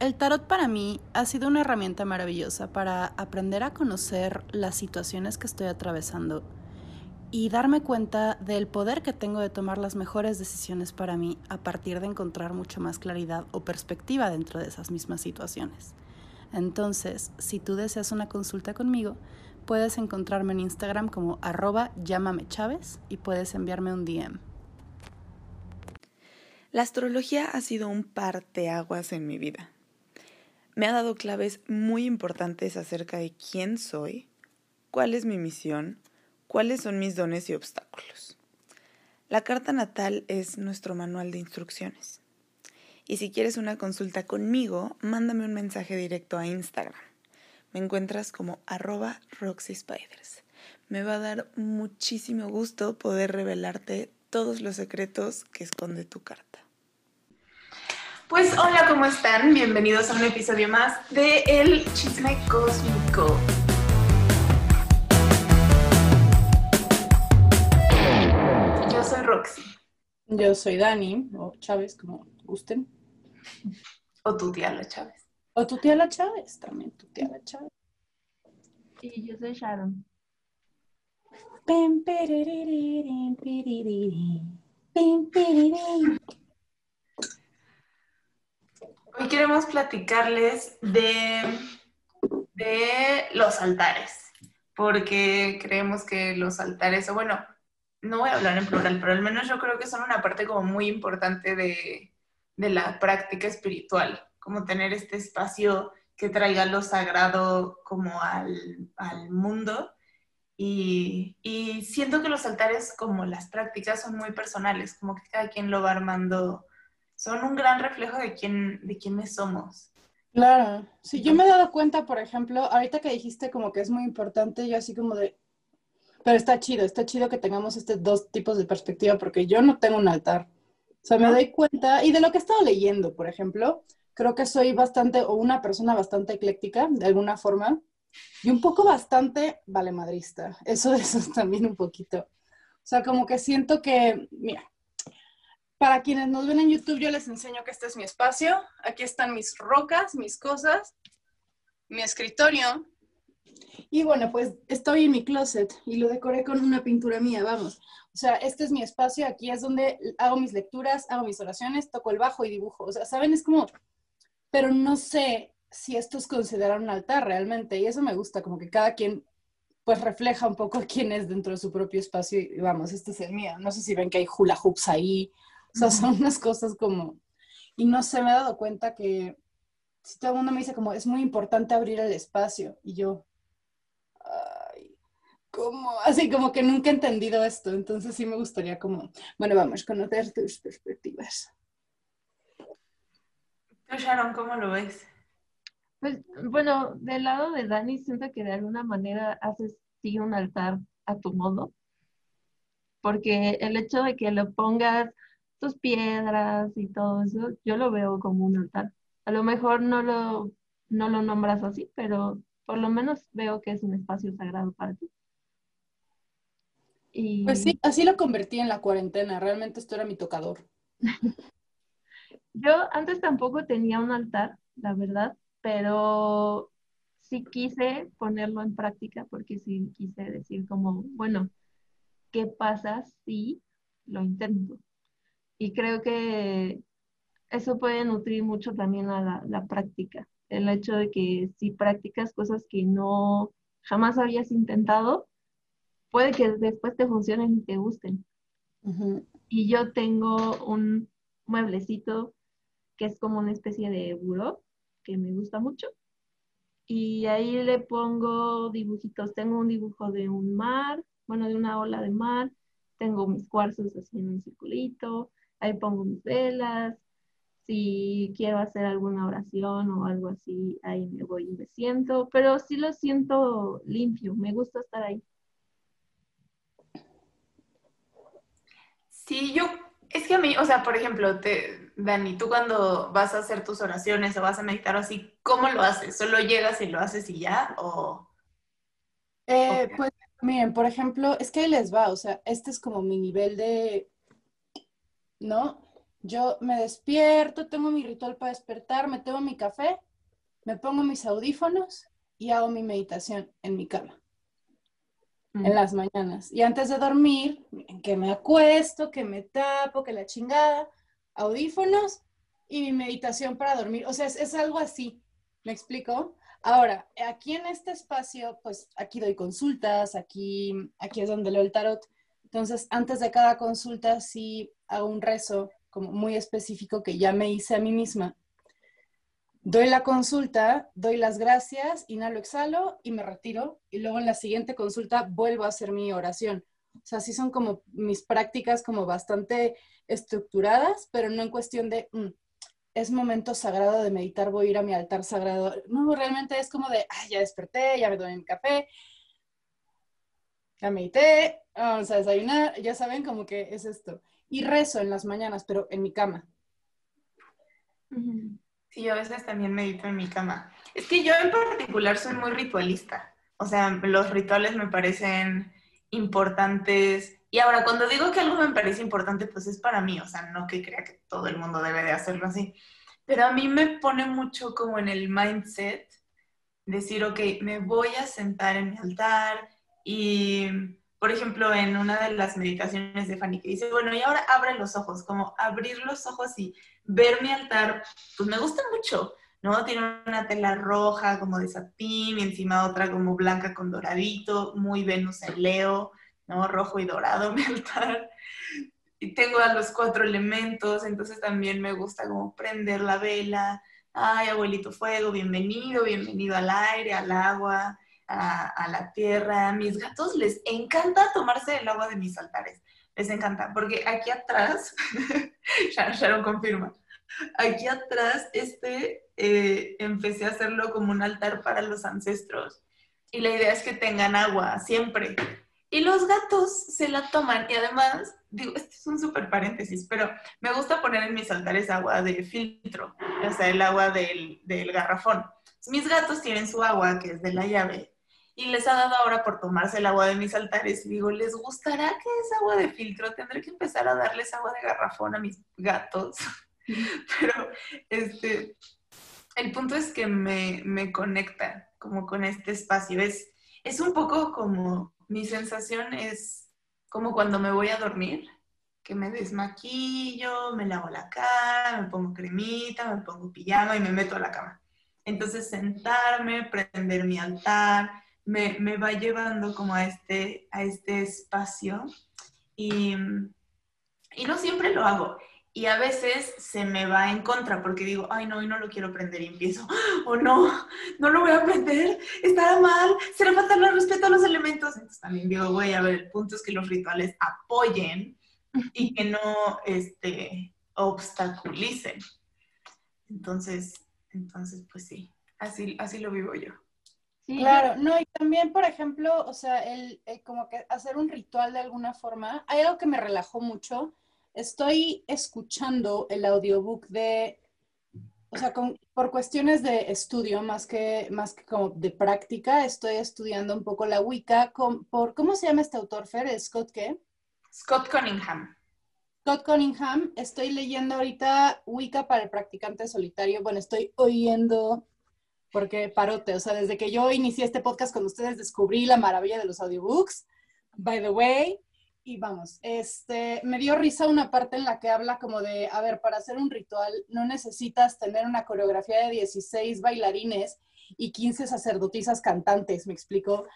El tarot para mí ha sido una herramienta maravillosa para aprender a conocer las situaciones que estoy atravesando y darme cuenta del poder que tengo de tomar las mejores decisiones para mí a partir de encontrar mucho más claridad o perspectiva dentro de esas mismas situaciones. Entonces, si tú deseas una consulta conmigo, puedes encontrarme en Instagram como arroba llámame Chávez y puedes enviarme un DM. La astrología ha sido un parteaguas en mi vida me ha dado claves muy importantes acerca de quién soy, cuál es mi misión, cuáles son mis dones y obstáculos. La carta natal es nuestro manual de instrucciones. Y si quieres una consulta conmigo, mándame un mensaje directo a Instagram. Me encuentras como arroba roxyspiders. Me va a dar muchísimo gusto poder revelarte todos los secretos que esconde tu carta. Pues hola, ¿cómo están? Bienvenidos a un episodio más de El Chisme Cósmico. Yo soy Roxy. Yo soy Dani, o Chávez, como gusten. O tu tía la Chávez. O tu tía la Chávez, también tu tía la Chávez. Y yo soy Sharon. Hoy queremos platicarles de, de los altares, porque creemos que los altares, o bueno, no voy a hablar en plural, pero al menos yo creo que son una parte como muy importante de, la práctica espiritual, como tener este espacio que traiga lo sagrado como al, mundo. Y, y, siento que los altares, como las prácticas, son muy personales, como que cada quien lo va armando son un gran reflejo de quién, de quiénes somos. Claro, sí, yo me he dado cuenta, por ejemplo, ahorita que dijiste como que es muy importante, yo así como de, pero está chido, está chido que tengamos estos dos tipos de perspectiva, porque yo no tengo un altar. O sea, me doy cuenta, y de lo que he estado leyendo, por ejemplo, creo que soy bastante, o una persona bastante ecléctica, de alguna forma, y un poco bastante valemadrista. Eso, eso también un poquito. O sea, como que siento que, mira, para quienes nos ven en YouTube, yo les enseño que este es mi espacio. Aquí están mis rocas, mis cosas, mi escritorio. Y bueno, pues estoy en mi closet y lo decoré con una pintura mía, vamos. O sea, este es mi espacio, aquí es donde hago mis lecturas, hago mis oraciones, toco el bajo y dibujo. O sea, ¿saben? Es como, pero no sé si esto es considerado un altar realmente. Y eso me gusta, como que cada quien pues refleja un poco quién es dentro de su propio espacio. Y vamos, este es el mío. No sé si ven que hay hula hoops ahí, o sea, son unas cosas como... Y no sé, me he dado cuenta que si todo el mundo me dice como, es muy importante abrir el espacio. Y yo, ay, ¿cómo? Así como que nunca he entendido esto. Entonces sí me gustaría como, bueno, vamos, conocer tus perspectivas. ¿Tú, Sharon, cómo lo ves? Pues, bueno, del lado de Dani, siento que de alguna manera haces sí un altar a tu modo. Porque el hecho de que lo pongas tus piedras y todo eso, yo lo veo como un altar. A lo mejor no lo, no lo nombras así, pero por lo menos veo que es un espacio sagrado para ti. Y... Pues sí, así lo convertí en la cuarentena, realmente esto era mi tocador. yo antes tampoco tenía un altar, la verdad, pero sí quise ponerlo en práctica porque sí quise decir como, bueno, ¿qué pasa si lo intento? Y creo que eso puede nutrir mucho también a la, práctica. El hecho de que si practicas cosas que no jamás habías intentado, puede que después te funcionen y te gusten. Y yo tengo un mueblecito que es como una especie de buró que me gusta mucho. Y ahí le pongo dibujitos. Tengo un dibujo de un mar, bueno, de una ola de mar. Tengo mis cuarzos así en un circulito ahí pongo mis velas, si quiero hacer alguna oración o algo así, ahí me voy y me siento, pero sí lo siento limpio, me gusta estar ahí. Sí, yo, es que a mí, o sea, por ejemplo, te, Dani, tú cuando vas a hacer tus oraciones o vas a meditar o así, ¿cómo lo haces? ¿Solo llegas y lo haces y ya? ¿O, eh, Pues miren, por ejemplo, es que ahí les va, o sea, este es como mi nivel de ¿no? Yo me despierto, tengo mi ritual para despertar, me tomo mi café, me pongo mis audífonos y hago mi meditación en mi cama en las mañanas. Y antes de dormir, que me acuesto, que me tapo, que la chingada, audífonos y mi meditación para dormir. O sea, es, algo así. ¿Me explico? Ahora, aquí en este espacio, pues aquí doy consultas, aquí, aquí es donde leo el tarot. Entonces, antes de cada consulta, sí hago un rezo como muy específico que ya me hice a mí misma Doy la consulta, doy las gracias, inhalo, exhalo y me retiro. Y luego en la siguiente consulta vuelvo a hacer mi oración. O sea, sí son como mis prácticas como bastante estructuradas, pero no en cuestión de, mm, es momento sagrado de meditar, voy a ir a mi altar sagrado. No, realmente es como de, ya desperté, ya me doy mi café, ya medité, vamos a desayunar, ya saben como que es esto. Y rezo en las mañanas, pero en mi cama. Sí, yo a veces también medito en mi cama. Es que yo en particular soy muy ritualista. O sea, los rituales me parecen importantes. Y ahora, cuando digo que algo me parece importante, pues es para mí. O sea, no que crea que todo el mundo debe de hacerlo así. Pero a mí me pone mucho como en el mindset decir, ok, me voy a sentar en mi altar y, por ejemplo, en una de las meditaciones de Fanny que dice, bueno, y ahora abre los ojos, como abrir los ojos y ver mi altar, pues me gusta mucho, ¿no? Tiene una tela roja como de satín y encima otra como blanca con doradito, muy Venus en Leo, ¿no? Rojo y dorado mi altar. Y tengo a los cuatro elementos, entonces también me gusta como prender la vela. Ay, abuelito fuego, bienvenido, bienvenido al aire, al agua, a, la tierra. Mis gatos les encanta tomarse el agua de mis altares les encanta, porque aquí atrás, Sharon confirma, aquí atrás este eh, empecé a hacerlo como un altar para los ancestros y la idea es que tengan agua siempre. Y los gatos se la toman y además, digo, este es un súper paréntesis, pero me gusta poner en mis altares agua de filtro, o sea, el agua del, del garrafón. Mis gatos tienen su agua, que es de la llave, y les ha dado ahora por tomarse el agua de mis altares. Y digo, ¿les gustará que es agua de filtro? Tendré que empezar a darles agua de garrafón a mis gatos. Pero este, el punto es que me, me, conecta como con este espacio. Es, es un poco como, mi sensación es como cuando me voy a dormir, que me desmaquillo, me lavo la cara, me pongo cremita, me pongo pijama y me meto a la cama. Entonces sentarme, prender mi altar, me, va llevando como a este, a este espacio y, y no siempre lo hago. Y a veces se me va en contra porque digo, ay no, hoy no lo quiero aprender y empiezo, o oh, no, no lo voy a aprender, estará mal, será faltar el respeto a los elementos. Entonces también digo, voy a ver, el punto es que los rituales apoyen y que no este, obstaculicen. Entonces, entonces, pues sí, así, así lo vivo yo claro, no, y también, por ejemplo, o sea, el, como que hacer un ritual de alguna forma, hay algo que me relajó mucho. Estoy escuchando el audiobook de, o sea, por cuestiones de estudio, más que, más que como de práctica, estoy estudiando un poco la Wicca. por, ¿Cómo se llama este autor, Fer? ¿Scott qué? Scott Cunningham. Scott Cunningham, estoy leyendo ahorita Wicca para el practicante solitario. Bueno, estoy oyendo porque parote, o sea, desde que yo inicié este podcast con ustedes descubrí la maravilla de los audiobooks, by the way, y vamos, este, me dio risa una parte en la que habla como de, a ver, para hacer un ritual no necesitas tener una coreografía de 16 bailarines y 15 sacerdotisas cantantes, me explico.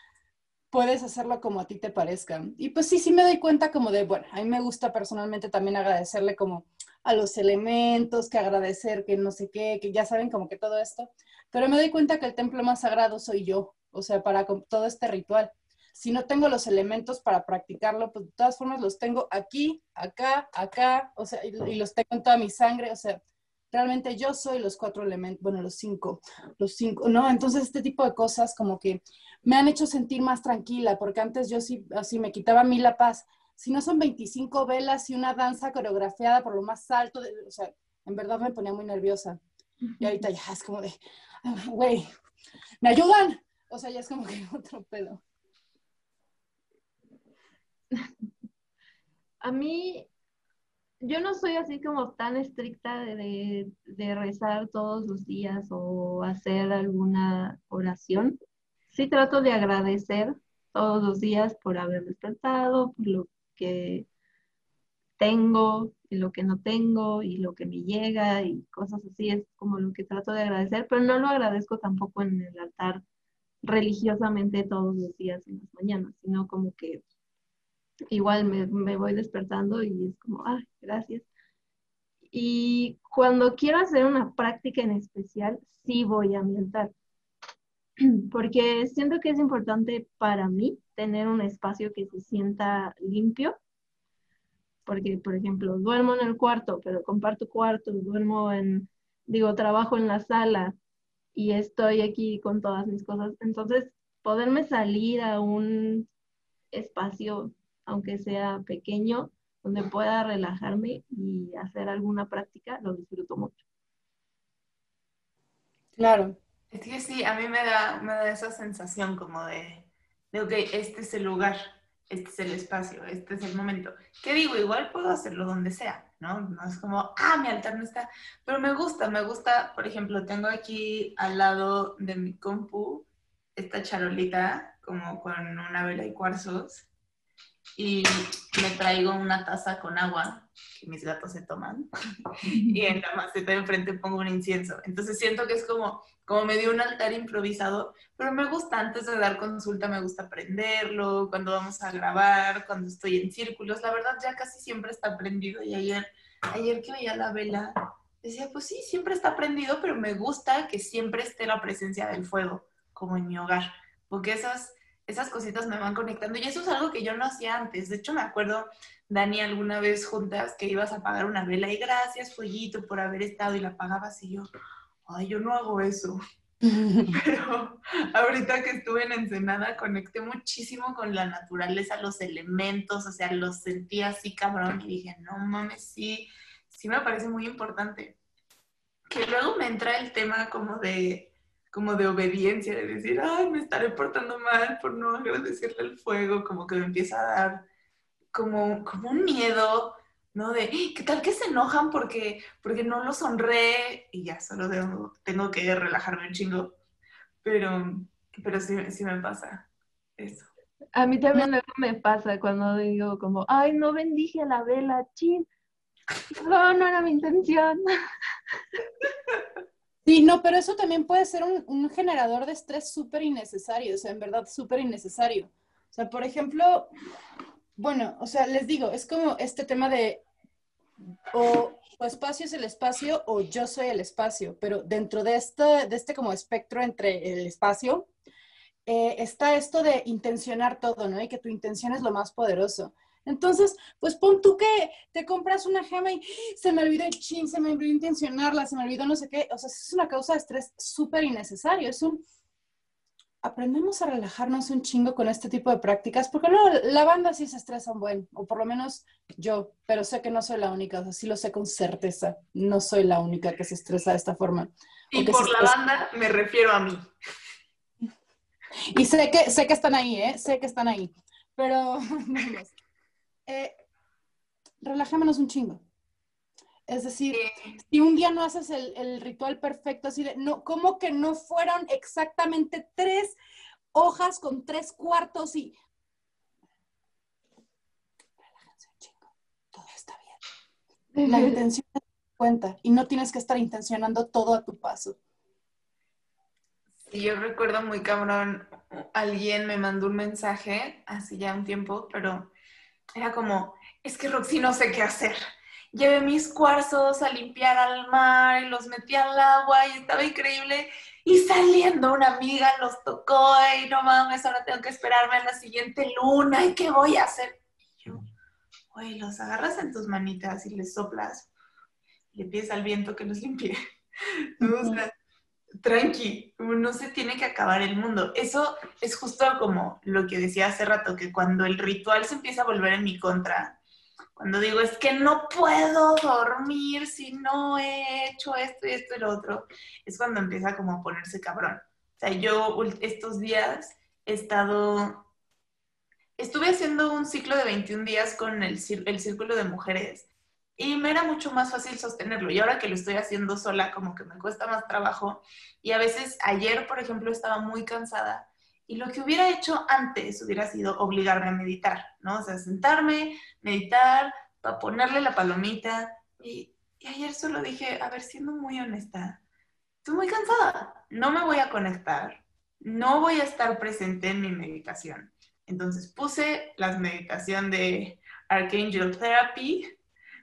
Puedes hacerlo como a ti te parezca. Y pues sí, sí me doy cuenta como de, bueno, a mí me gusta personalmente también agradecerle como a los elementos, que agradecer, que no sé qué, que ya saben como que todo esto. Pero me doy cuenta que el templo más sagrado soy yo, o sea, para todo este ritual. Si no tengo los elementos para practicarlo, pues de todas formas los tengo aquí, acá, acá, o sea, y, los tengo en toda mi sangre, o sea, realmente yo soy los cuatro elementos, bueno, los cinco, los cinco, ¿no? Entonces este tipo de cosas como que me han hecho sentir más tranquila, porque antes yo sí, así me quitaba a mí la paz. Si no son 25 velas y una danza coreografiada por lo más alto, o sea, en verdad me ponía muy nerviosa. Y ahorita ya es como de, güey, ¿me ayudan? O sea, ya es como que otro pedo. A mí, yo no soy así como tan estricta de, de, rezar todos los días o hacer alguna oración. Sí trato de agradecer todos los días por haber despertado, por lo que tengo lo que no tengo y lo que me llega y cosas así, es como lo que trato de agradecer, pero no lo agradezco tampoco en el altar religiosamente todos los días en las mañanas, sino como que igual me, voy despertando y es como, ah, gracias. Y cuando quiero hacer una práctica en especial, sí voy a mi altar, porque siento que es importante para mí tener un espacio que se sienta limpio, porque, por ejemplo, duermo en el cuarto, pero comparto cuarto, duermo en, digo, trabajo en la sala y estoy aquí con todas mis cosas. Entonces, poderme salir a un espacio aunque sea pequeño, donde pueda relajarme y hacer alguna práctica, lo disfruto mucho. Claro. Es que sí, a mí me da, me da esa sensación como de, de, ok, este es el lugar, este es el espacio, este es el momento. ¿Qué digo? Igual puedo hacerlo donde sea, ¿no? No es como, ah, mi altar no está. Pero me gusta, me gusta, por ejemplo, tengo aquí al lado de mi compu esta charolita como con una vela y cuarzos y me traigo una taza con agua que mis gatos se toman y en la maceta de enfrente pongo un incienso. Entonces siento que es como, como me dio un altar improvisado, pero me gusta antes de dar consulta, me gusta aprenderlo, cuando vamos a grabar, cuando estoy en círculos, la verdad ya casi siempre está prendido y ayer, ayer que veía la vela, decía, pues sí, siempre está prendido, pero me gusta que siempre esté la presencia del fuego, como en mi hogar, porque esas esas cositas me van conectando y eso es algo que yo no hacía antes. De hecho, me acuerdo, Dani, alguna vez juntas que ibas a apagar una vela y gracias, fueguito, por haber estado y la apagabas y yo, ay, yo no hago eso. Pero ahorita que estuve en Ensenada conecté muchísimo con la naturaleza, los elementos, o sea, los sentí así cabrón y dije, no mames, sí, sí me parece muy importante. Que luego me entra el tema como de como de obediencia, de decir, ay, me estaré portando mal por no agradecerle el fuego, como que me empieza a dar como, como un miedo, ¿no? De, ¿qué tal que se enojan porque, porque no lo honré? Y ya, solo tengo, que relajarme un chingo. Pero, pero sí, sí me pasa eso. A mí también me pasa cuando digo como, ay, no bendije la vela, chin. No, no era mi intención. Sí, no, pero eso también puede ser un, generador de estrés súper innecesario, o sea, en verdad súper innecesario. O sea, por ejemplo, bueno, o sea, les digo, es como este tema de o, espacio es el espacio o yo soy el espacio, pero dentro de este, de este como espectro entre el espacio, eh, está esto de intencionar todo, ¿no? Y que tu intención es lo más poderoso. Entonces, pues pon tú que te compras una gema y se me olvidó el chin, se me olvidó intencionarla, se me olvidó no sé qué. O sea, es una causa de estrés súper innecesario. Es un... Aprendemos a relajarnos un chingo con este tipo de prácticas, porque no, la banda sí se estresa un buen, o por lo menos yo, pero sé que no soy la única, o sea, sí lo sé con certeza, no soy la única que se estresa de esta forma. Y por la banda me refiero a mí. Y sé que, sé que están ahí, ¿eh? Sé que están ahí. Pero, eh, relajémonos un chingo. Es decir, si un día no haces el, ritual perfecto, así de, no, ¿cómo que no fueron exactamente tres hojas con tres cuartos y... Relájense un chingo, todo está bien. La intención cuenta y no tienes que estar intencionando todo a tu paso. Sí, yo recuerdo muy cabrón, alguien me mandó un mensaje hace ya un tiempo, pero era como, es que Roxy no sé qué hacer. Llevé mis cuarzos a limpiar al mar y los metí al agua y estaba increíble. Y saliendo una amiga los tocó y no mames, ahora tengo que esperarme a la siguiente luna y qué voy a hacer. Y yo, güey, los agarras en tus manitas y les soplas y le pides al viento que los limpie. o sea, tranqui, no se tiene que acabar el mundo. Eso es justo como lo que decía hace rato, que cuando el ritual se empieza a volver en mi contra, cuando digo es que no puedo dormir si no he hecho esto y esto y lo otro, es cuando empieza como a ponerse cabrón. O sea, yo estos días he estado, estuve haciendo un ciclo de 21 días con el, el círculo de mujeres y me era mucho más fácil sostenerlo. Y ahora que lo estoy haciendo sola, como que me cuesta más trabajo. Y a veces, ayer, por ejemplo, estaba muy cansada. Y lo que hubiera hecho antes hubiera sido obligarme a meditar, ¿no? O sea, sentarme, meditar, para ponerle la palomita. Y, y ayer solo dije, a ver, siendo muy honesta, estoy muy cansada, no me voy a conectar, no voy a estar presente en mi meditación. Entonces puse la meditación de Archangel Therapy,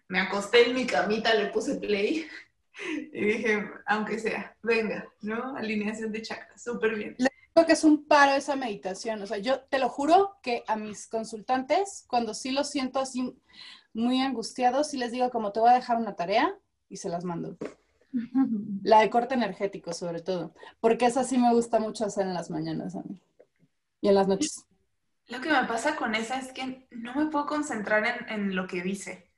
me acosté en mi camita, le puse play y dije, aunque sea, venga, ¿no? Alineación de chakras, súper bien. Creo que es un paro esa meditación. O sea, yo te lo juro que a mis consultantes, cuando sí los siento así muy angustiados, sí les digo como te voy a dejar una tarea y se las mando. La de corte energético, sobre todo. Porque esa sí me gusta mucho hacer en las mañanas a mí. Y en las noches. Lo que me pasa con esa es que no me puedo concentrar en, en lo que dice.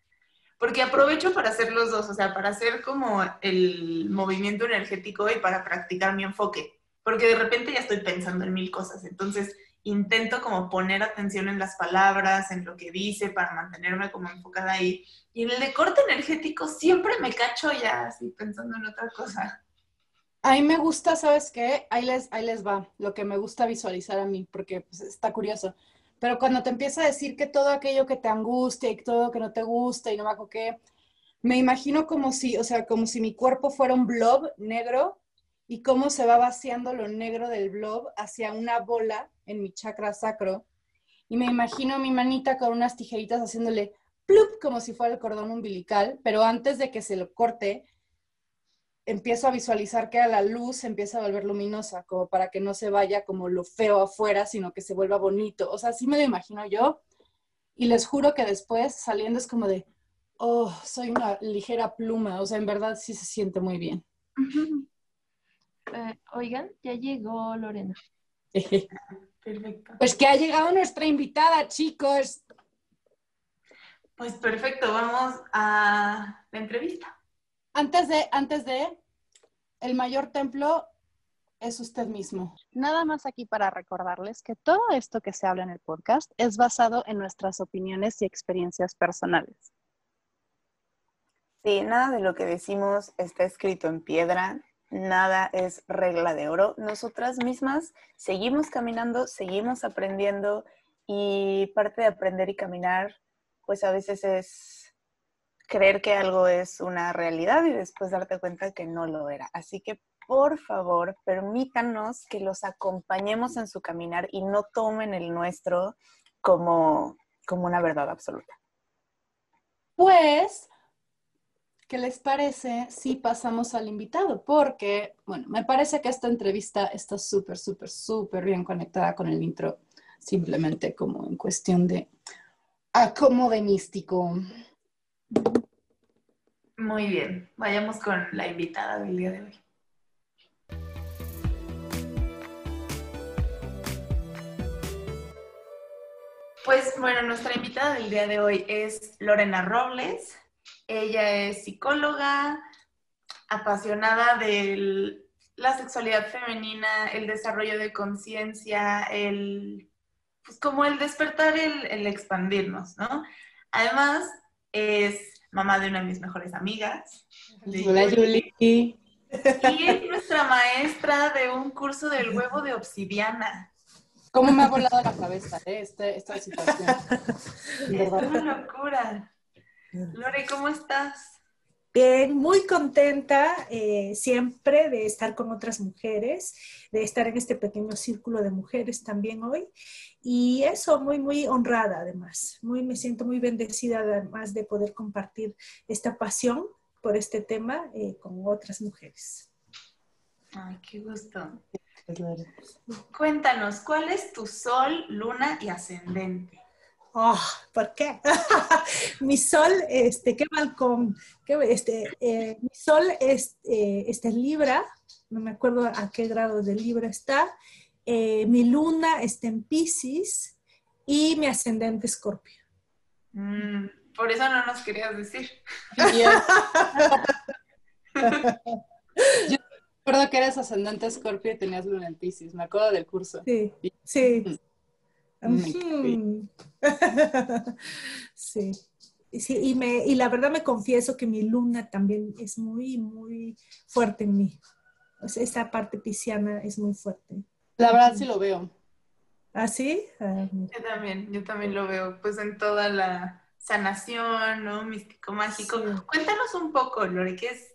Porque aprovecho para hacer los dos, o sea, para hacer como el movimiento energético y para practicar mi enfoque. Porque de repente ya estoy pensando en mil cosas. Entonces, intento como poner atención en las palabras, en lo que dice, para mantenerme como enfocada ahí. Y en el de corte energético siempre me cacho ya así pensando en otra cosa. A mí me gusta, ¿sabes qué? Ahí les, ahí les va, lo que me gusta visualizar a mí, porque pues, está curioso. Pero cuando te empieza a decir que todo aquello que te angustia y todo que no te gusta y no me acuerdo qué, me imagino como si, o sea, como si mi cuerpo fuera un blob negro y cómo se va vaciando lo negro del blob hacia una bola en mi chakra sacro. Y me imagino mi manita con unas tijeritas haciéndole plup como si fuera el cordón umbilical, pero antes de que se lo corte, empiezo a visualizar que a la luz se empieza a volver luminosa, como para que no se vaya como lo feo afuera, sino que se vuelva bonito. O sea, así me lo imagino yo. Y les juro que después saliendo es como de, oh, soy una ligera pluma. O sea, en verdad sí se siente muy bien. Eh, oigan, ya llegó Lorena. Perfecto. Pues que ha llegado nuestra invitada, chicos. Pues perfecto, vamos a la entrevista. Antes de, antes de, el mayor templo es usted mismo. Nada más aquí para recordarles que todo esto que se habla en el podcast es basado en nuestras opiniones y experiencias personales. Sí, nada de lo que decimos está escrito en piedra, nada es regla de oro. Nosotras mismas seguimos caminando, seguimos aprendiendo y parte de aprender y caminar, pues a veces es creer que algo es una realidad y después darte cuenta que no lo era. Así que por favor, permítanos que los acompañemos en su caminar y no tomen el nuestro como, como una verdad absoluta. Pues ¿qué les parece si pasamos al invitado? Porque, bueno, me parece que esta entrevista está súper, súper, súper bien conectada con el intro, simplemente como en cuestión de acomode místico. Muy bien, vayamos con la invitada del día de hoy. Pues bueno, nuestra invitada del día de hoy es Lorena Robles. Ella es psicóloga, apasionada de la sexualidad femenina, el desarrollo de conciencia, el, pues como el despertar, el, el expandirnos, ¿no? Además, es mamá de una de mis mejores amigas. de Hola, Yuli. Y es nuestra maestra de un curso del huevo de obsidiana. ¿Cómo me ha volado la cabeza eh, este- esta situación? Es una locura. Lore, ¿cómo estás? Bien, muy contenta eh, siempre de estar con otras mujeres, de estar en este pequeño círculo de mujeres también hoy. Y eso, muy, muy honrada además. Muy, me siento muy bendecida además de poder compartir esta pasión por este tema eh, con otras mujeres. Ay, qué gusto. Cuéntanos, ¿cuál es tu sol, luna y ascendente? Oh, ¿por qué? mi sol, este, qué balcón, qué, este, eh, mi sol es, eh, está en Libra, no me acuerdo a qué grado de Libra está, eh, mi luna está en Pisces y mi ascendente Escorpio. Mm, por eso no nos querías decir. Yo recuerdo que eres ascendente Scorpio y tenías luna en Pisces. Me acuerdo del curso. Sí, sí. Mm. Sí. Sí, y, me, y la verdad me confieso que mi luna también es muy, muy fuerte en mí. O sea, esta parte pisciana es muy fuerte. La verdad sí lo veo. ¿Ah, sí? Ah, yo también, yo también lo veo, pues en toda la sanación, ¿no? Místico, mágico. Cuéntanos un poco, Lore, ¿qué es?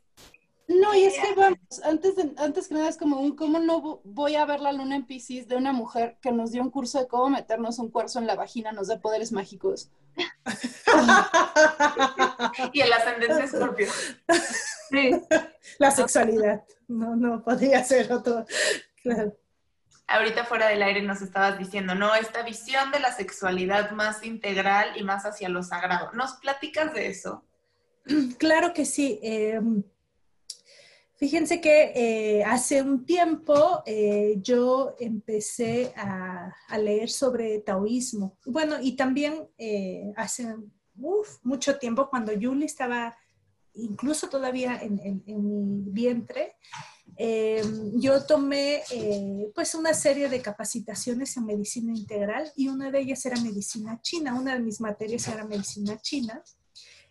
No, y es que vamos, antes, de, antes que nada es como un, ¿cómo no voy a ver la luna en Pisces de una mujer que nos dio un curso de cómo meternos un cuarzo en la vagina, nos da poderes mágicos? y el ascendencia escorpio. Sí. La sexualidad. No, no, podría ser otro. Claro ahorita fuera del aire nos estabas diciendo, ¿no? Esta visión de la sexualidad más integral y más hacia lo sagrado. ¿Nos platicas de eso? Claro que sí. Em, fíjense que eh, hace un tiempo eh, yo empecé a, leer sobre taoísmo. Bueno, y también eh, hace mucho tiempo cuando Yuli estaba incluso todavía en mi vientre, yo tomé pues una serie de capacitaciones en medicina integral y una de ellas era medicina china. Una de mis materias era medicina china.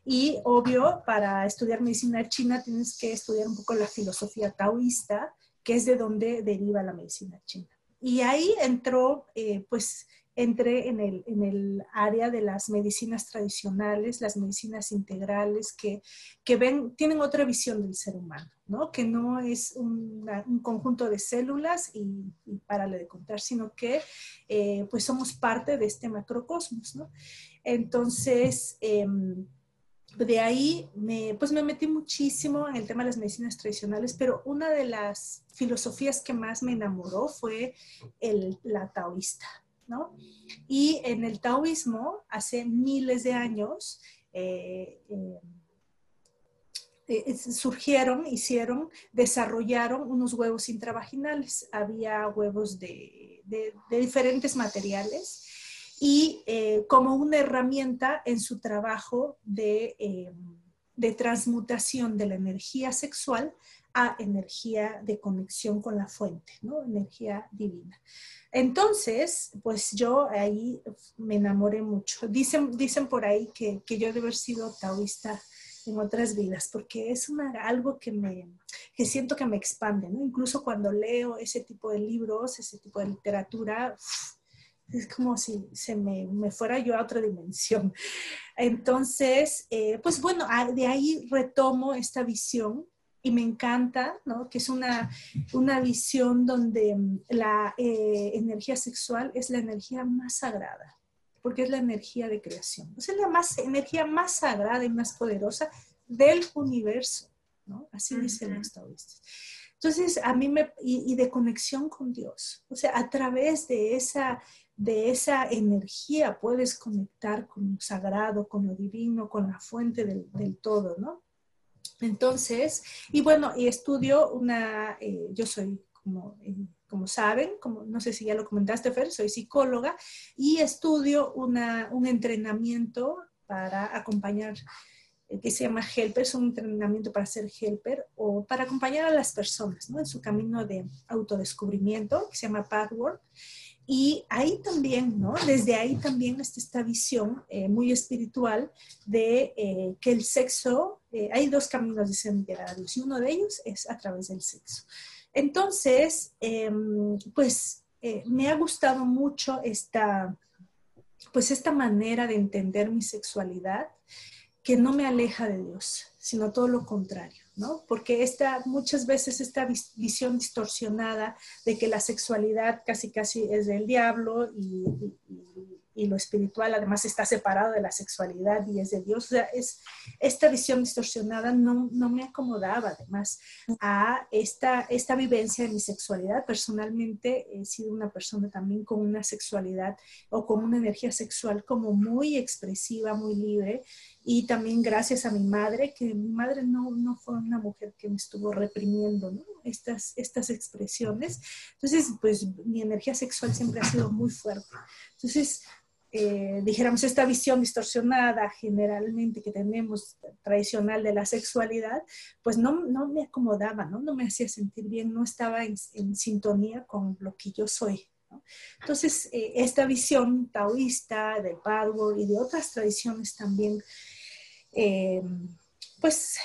Y obvio, para estudiar medicina china tienes que estudiar un poco la filosofía taoísta, que es de donde deriva la medicina china. Y ahí entró eh, pues entré en el, en el, área de las medicinas tradicionales, las medicinas integrales, que, que ven, tienen otra visión del ser humano, ¿no? que no es un conjunto de células y, y párale de contar, sino que eh, pues somos parte de este macrocosmos. ¿no? Entonces, em, de ahí me, pues me metí muchísimo en el tema de las medicinas tradicionales, pero una de las filosofías que más me enamoró fue el, la taoísta. ¿no? Y en el taoísmo, hace miles de años, eh, eh, surgieron, hicieron, desarrollaron unos huevos intravaginales. Había huevos de, diferentes materiales y como una herramienta en su trabajo de, de transmutación de la energía sexual a energía de conexión con la fuente, ¿no? Energía divina. Entonces, pues yo ahí me enamoré mucho. Dicen, dicen por ahí que, que yo debo haber sido taoísta en otras vidas, porque es una, algo que, me, que siento que me expande, ¿no? Incluso cuando leo ese tipo de libros, ese tipo de literatura, es como si se me, me, fuera yo a otra dimensión. Entonces, eh, pues bueno, de ahí retomo esta visión y me encanta, ¿no? Que es una, una visión donde mm, la eh, energía sexual es la energía más sagrada, porque es la energía de creación. Es la más, energía más sagrada y más poderosa del universo, ¿no? Así dicen los taoístas. Entonces, a mí me, y, de conexión con Dios, o sea, a través de esa, de esa energía puedes conectar con lo sagrado, con lo divino, con la fuente del, todo, ¿no? Entonces, y bueno, y estudio una, eh, yo soy como, eh, como saben, como no sé si ya lo comentaste, Fer, soy psicóloga y estudio una, un entrenamiento para acompañar, eh, que se llama Helper, es un entrenamiento para ser helper o para acompañar a las personas ¿no? en su camino de autodescubrimiento, que se llama Pathwork. Y ahí también, ¿no? Desde ahí también está esta visión eh, muy espiritual de eh, que el sexo, eh, hay dos caminos de Dios y uno de ellos es a través del sexo. Entonces, em, pues me ha gustado mucho esta, pues esta manera de entender mi sexualidad que no me aleja de Dios, sino todo lo contrario. ¿No? Porque esta, muchas veces esta visión distorsionada de que la sexualidad casi casi es del diablo y, y lo espiritual además está separado de la sexualidad y es de Dios. O sea, es, esta visión distorsionada no, no me acomodaba además a esta, esta vivencia de mi sexualidad. Personalmente he sido una persona también con una sexualidad o con una energía sexual como muy expresiva, muy libre. Y también gracias a mi madre, que mi madre no, no fue una mujer que me estuvo reprimiendo ¿no? estas, estas expresiones. Entonces, pues mi energía sexual siempre ha sido muy fuerte. Entonces, eh, dijéramos, esta visión distorsionada generalmente que tenemos tradicional de la sexualidad, pues no, no me acomodaba, ¿no? no me hacía sentir bien, no estaba en, sintonía con lo que yo soy. Entonces, eh, esta visión taoísta del Padre y de otras tradiciones también eh, pues,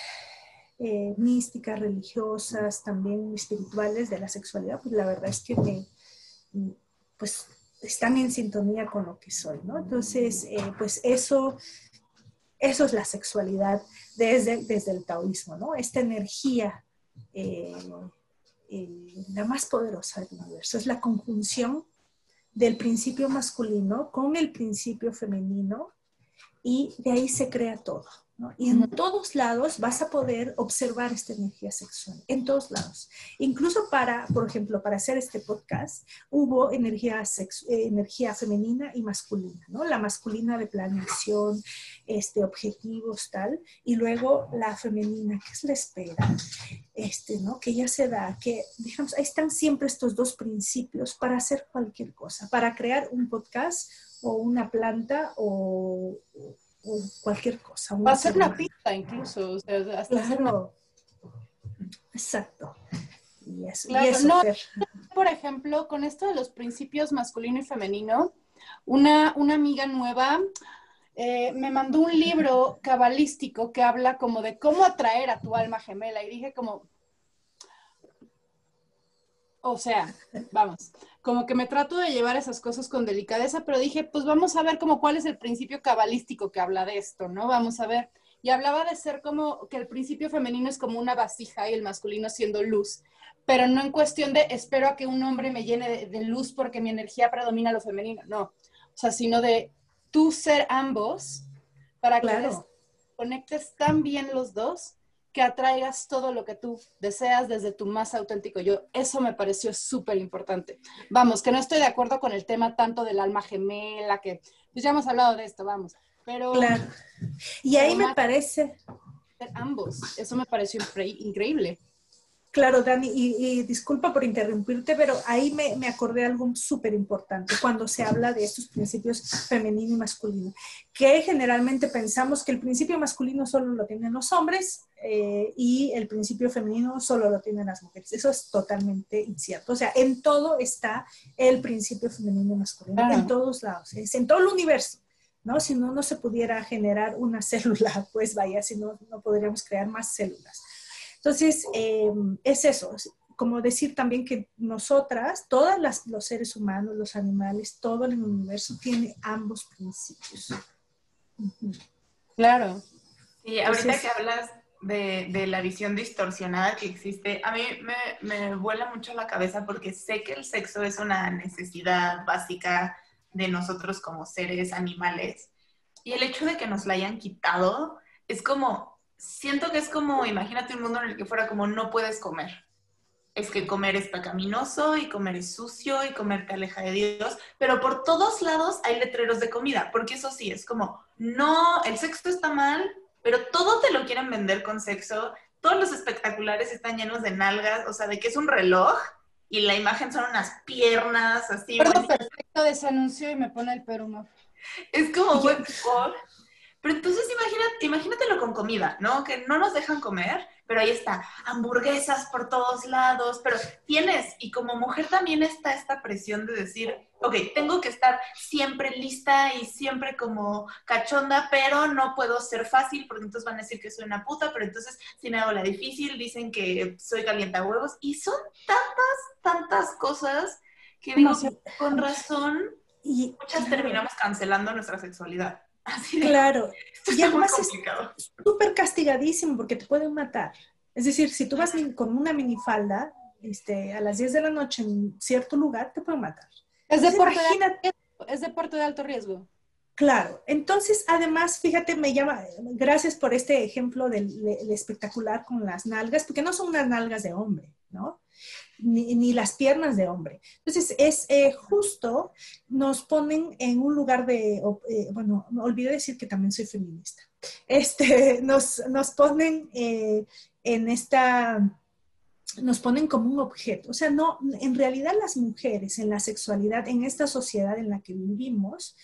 eh, místicas, religiosas, también espirituales de la sexualidad, pues la verdad es que me, pues, están en sintonía con lo que soy, ¿no? Entonces, eh, pues eso, eso es la sexualidad desde, desde el taoísmo, ¿no? Esta energía, la más poderosa del universo, es la conjunción del principio masculino con el principio femenino y de ahí se crea todo. Y en todos lados vas a poder observar esta energía sexual, en todos lados. Incluso para, por ejemplo, para hacer este podcast, hubo energía, eh, energía femenina y masculina, ¿no? La masculina de planeación, este, objetivos, tal, y luego la femenina, que es la espera, este, ¿no? Que ya se da, que, digamos, ahí están siempre estos dos principios para hacer cualquier cosa, para crear un podcast o una planta o o cualquier cosa. Va a ser una pista incluso, o sea, hasta claro. Exacto. Y eso, por ejemplo, con esto de los principios masculino y femenino, una, una amiga nueva eh, me mandó un libro cabalístico que habla como de cómo atraer a tu alma gemela y dije como, o sea, vamos, como que me trato de llevar esas cosas con delicadeza, pero dije, pues vamos a ver como cuál es el principio cabalístico que habla de esto, ¿no? Vamos a ver. Y hablaba de ser como que el principio femenino es como una vasija y el masculino siendo luz, pero no en cuestión de espero a que un hombre me llene de, luz porque mi energía predomina lo femenino, no. O sea, sino de tú ser ambos para que conectes tan bien los dos que atraigas todo lo que tú deseas desde tu más auténtico yo. Eso me pareció súper importante. Vamos, que no estoy de acuerdo con el tema tanto del alma gemela, que pues ya hemos hablado de esto, vamos. Pero... Claro. Y ahí me parece... Ambos, eso me pareció increíble. Claro, Dani, y, disculpa por interrumpirte, pero ahí me, me acordé algo súper importante cuando se habla de estos principios femenino y masculino, que generalmente pensamos que el principio masculino solo lo tienen los hombres eh, y el principio femenino solo lo tienen las mujeres. Eso es totalmente incierto. O sea, en todo está el principio femenino y masculino, en todos lados, es en todo el universo. ¿no? Si no, no se pudiera generar una célula, pues vaya, si no, no podríamos crear más células. Entonces, em, es eso, como decir también que nosotras, todos los seres humanos, los animales, todo el universo tiene ambos principios. Claro. Y ahorita que hablas de, la visión distorsionada que existe, a mí me, me vuela mucho la cabeza porque sé que el sexo es una necesidad básica de nosotros como seres animales. Y el hecho de que nos la hayan quitado es como, siento que es como, imagínate un mundo en el que fuera como no puedes comer. Es que comer es pecaminoso y comer es sucio y comer te aleja de Dios, pero por todos lados hay letreros de comida, porque eso sí, es como, no, el sexo está mal, pero todo te lo quieren vender con sexo, todos los espectaculares están llenos de nalgas, o sea, de que es un reloj y la imagen son unas piernas así. perfecto de ese anuncio y me pone el peruno. Es como, buen pero entonces imagínate, imagínatelo con comida, ¿no? Que no nos dejan comer, pero ahí está, hamburguesas por todos lados, pero tienes, y como mujer también está esta presión de decir, ok, tengo que estar siempre lista y siempre como cachonda, pero no puedo ser fácil, porque entonces van a decir que soy una puta, pero entonces si me hago la difícil, dicen que soy calienta huevos, y son tantas, tantas cosas que digo, con razón, y muchas terminamos cancelando nuestra sexualidad claro. y además es súper castigadísimo porque te pueden matar. Es decir, si tú vas con una minifalda este, a las 10 de la noche en cierto lugar, te pueden matar. Es deporte, de, es deporte de alto riesgo. Claro, entonces además, fíjate, me llama, gracias por este ejemplo del, del, espectacular con las nalgas, porque no son unas nalgas de hombre, ¿no? Ni, las piernas de hombre. Entonces, es eh, justo, nos ponen en un lugar de, eh, bueno, olvidé decir que también soy feminista. Este, nos, nos ponen eh, en esta, nos ponen como un objeto. O sea, no, en realidad las mujeres en la sexualidad, en esta sociedad en la que vivimos,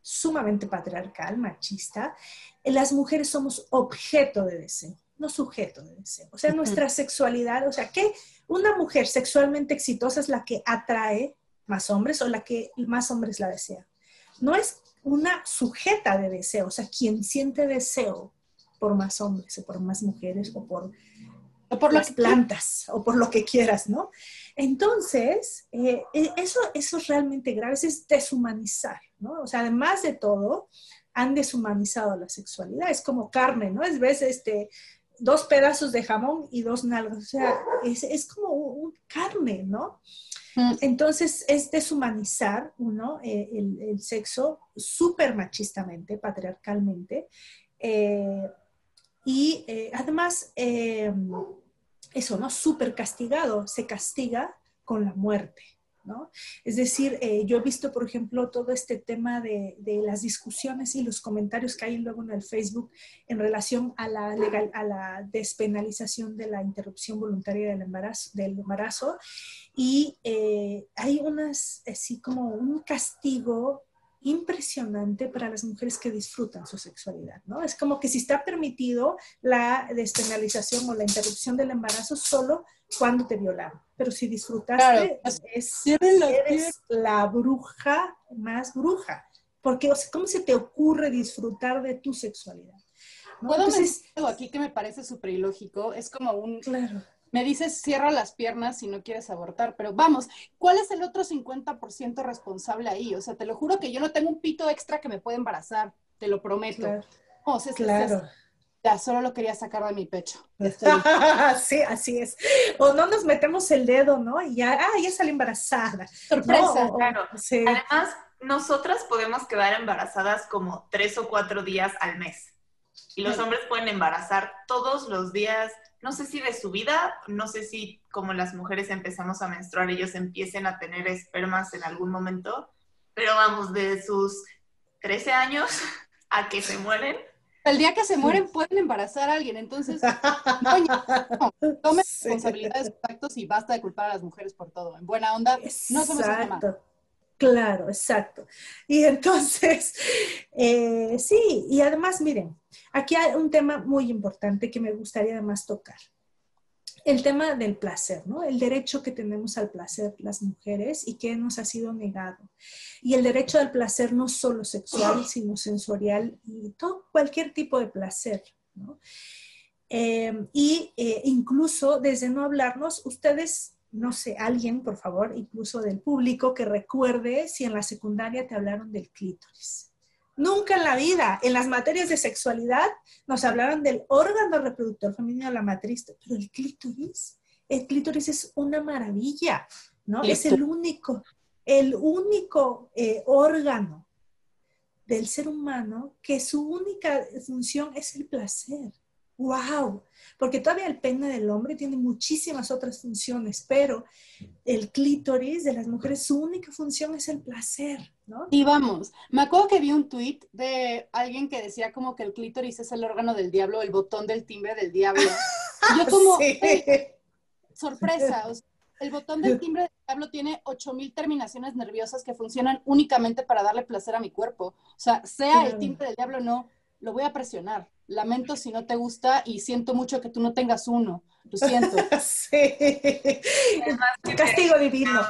sumamente patriarcal, machista, las mujeres somos objeto de deseo, no sujeto de deseo. O sea, nuestra sexualidad, o sea, ¿qué? una mujer sexualmente exitosa es la que atrae más hombres o la que más hombres la desea. No es una sujeta de deseo, o sea, quien siente deseo por más hombres o por más mujeres o por, por las plantas o por lo que quieras, ¿no? Entonces, eh, eh, eso, eso es realmente grave, es deshumanizar, ¿no? O sea, además de todo, han deshumanizado la sexualidad, es como carne, ¿no? Es ves este, dos pedazos de jamón y dos nalgas, o sea, es, es como un, carne, ¿no? Mm. Entonces es deshumanizar uno eh, el, sexo súper machistamente, patriarcalmente. y además eso, ¿no? Súper castigado, se castiga con la muerte, ¿no? Es decir, eh, yo he visto, por ejemplo, todo este tema de, las discusiones y los comentarios que hay luego en el Facebook en relación a la, legal, a la despenalización de la interrupción voluntaria del embarazo, del embarazo y eh, hay unas, así como un castigo impresionante para las mujeres que disfrutan su sexualidad, ¿no? Es como que si está permitido la despenalización o la interrupción del embarazo solo cuando te violaron, pero si disfrutaste, es, eres la bruja más bruja, porque ¿cómo se te ocurre disfrutar de tu sexualidad? ¿Puedo Entonces, algo aquí que me parece súper ilógico? Es como un... Claro me dices cierra las piernas si no quieres abortar, pero vamos, ¿cuál es el otro 50% responsable ahí? O sea, te lo juro que yo no tengo un pito extra que me pueda embarazar, te lo prometo. Claro. O sea, claro. ya, solo lo quería sacar de mi pecho. sí, así es. O no nos metemos el dedo, ¿no? Y ya, ah, ya sale embarazada. Sorpresa. claro. Además, nosotras podemos quedar embarazadas como tres o cuatro días al mes. Y los hombres pueden embarazar todos los días no sé si de su vida, no sé si como las mujeres empezamos a menstruar, ellos empiecen a tener espermas en algún momento, pero vamos, de sus 13 años a que se mueren. El día que se mueren pueden embarazar a alguien, entonces no, tomen responsabilidades actos y basta de culpar a las mujeres por todo. En buena onda, no somos Exacto. Claro, exacto. Y entonces, eh, sí, y además, miren, aquí hay un tema muy importante que me gustaría además tocar. El tema del placer, ¿no? El derecho que tenemos al placer las mujeres y que nos ha sido negado. Y el derecho al placer no solo sexual, sino sensorial y todo, cualquier tipo de placer, ¿no? Eh, y eh, incluso desde no hablarnos, ustedes no sé, alguien, por favor, incluso del público, que recuerde si en la secundaria te hablaron del clítoris. Nunca en la vida, en las materias de sexualidad, nos hablaron del órgano reproductor femenino, la matriz, pero el clítoris, el clítoris es una maravilla, ¿no? Es el único, el único eh, órgano del ser humano que su única función es el placer. ¡Wow! Porque todavía el pene del hombre tiene muchísimas otras funciones, pero el clítoris de las mujeres, su única función es el placer, ¿no? Y vamos, me acuerdo que vi un tweet de alguien que decía como que el clítoris es el órgano del diablo, el botón del timbre del diablo. yo como, sorpresa, el botón del timbre del diablo tiene 8000 terminaciones nerviosas que funcionan únicamente para darle placer a mi cuerpo. O sea, sea el timbre del diablo o no, lo voy a presionar. Lamento si no te gusta y siento mucho que tú no tengas uno. Lo siento. sí. Castigo divino.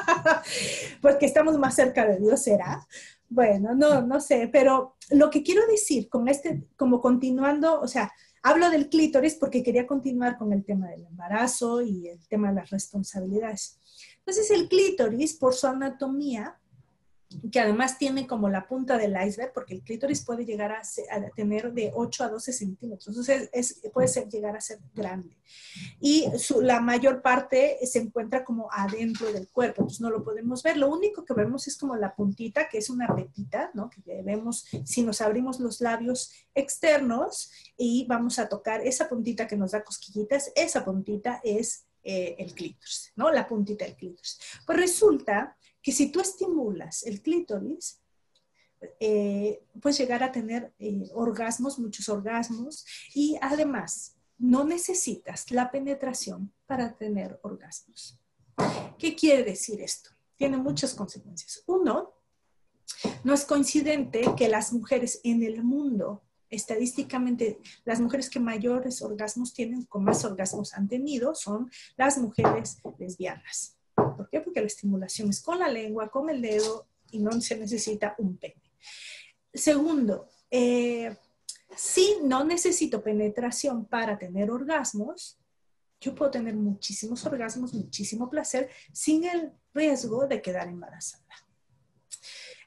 Porque estamos más cerca de Dios, ¿será? Bueno, no, no sé, pero lo que quiero decir con este, como continuando, o sea, hablo del clítoris porque quería continuar con el tema del embarazo y el tema de las responsabilidades. Entonces, el clítoris, por su anatomía, que además tiene como la punta del iceberg, porque el clítoris puede llegar a, tener de 8 a 12 centímetros, entonces es, puede ser, llegar a ser grande. Y la mayor parte se encuentra como adentro del cuerpo, entonces no lo podemos ver. Lo único que vemos es como la puntita, que es una pepita, ¿no? Que vemos si nos abrimos los labios externos y vamos a tocar esa puntita que nos da cosquillitas, esa puntita es eh, el clítoris, ¿no? La puntita del clítoris. Pues resulta que si tú estimulas el clítoris, eh, puedes llegar a tener eh, orgasmos, muchos orgasmos, y además no necesitas la penetración para tener orgasmos. ¿Qué quiere decir esto? Tiene muchas consecuencias. Uno, no es coincidente que las mujeres en el mundo, estadísticamente, las mujeres que mayores orgasmos tienen, con más orgasmos han tenido, son las mujeres lesbianas. ¿Por qué? Porque la estimulación es con la lengua, con el dedo y no se necesita un pene. Segundo, eh, si no necesito penetración para tener orgasmos, yo puedo tener muchísimos orgasmos, muchísimo placer, sin el riesgo de quedar embarazada.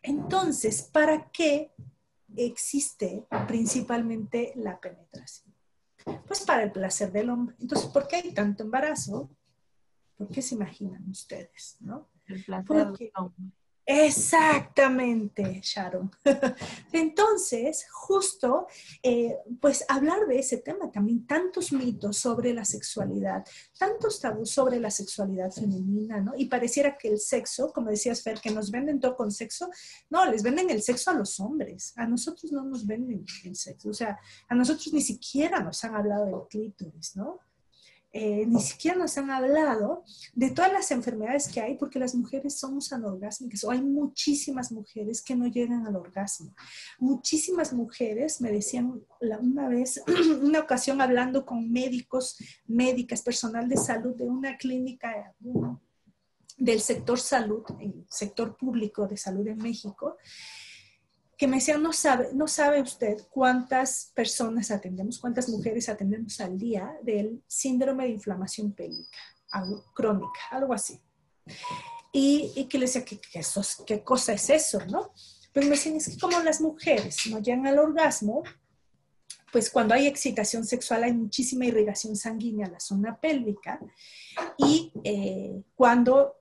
Entonces, ¿para qué existe principalmente la penetración? Pues para el placer del hombre. Entonces, ¿por qué hay tanto embarazo? ¿Por qué se imaginan ustedes? ¿no? El placer. Exactamente, Sharon. Entonces, justo, eh, pues hablar de ese tema también, tantos mitos sobre la sexualidad, tantos tabús sobre la sexualidad femenina, ¿no? Y pareciera que el sexo, como decías Fer, que nos venden todo con sexo, no, les venden el sexo a los hombres, a nosotros no nos venden el sexo, o sea, a nosotros ni siquiera nos han hablado del clítoris, ¿no? Eh, ni siquiera nos han hablado de todas las enfermedades que hay, porque las mujeres somos anorgásmicas, o hay muchísimas mujeres que no llegan al orgasmo. Muchísimas mujeres me decían una vez, una ocasión hablando con médicos, médicas, personal de salud de una clínica del sector salud, el sector público de salud en México, que me decían, no sabe, no sabe usted cuántas personas atendemos, cuántas mujeres atendemos al día del síndrome de inflamación pélvica crónica, algo así. Y, que le decía, ¿qué, qué, ¿qué cosa es eso? ¿no? Pues me decían, es que como las mujeres no llegan al orgasmo, pues cuando hay excitación sexual hay muchísima irrigación sanguínea a la zona pélvica y eh, cuando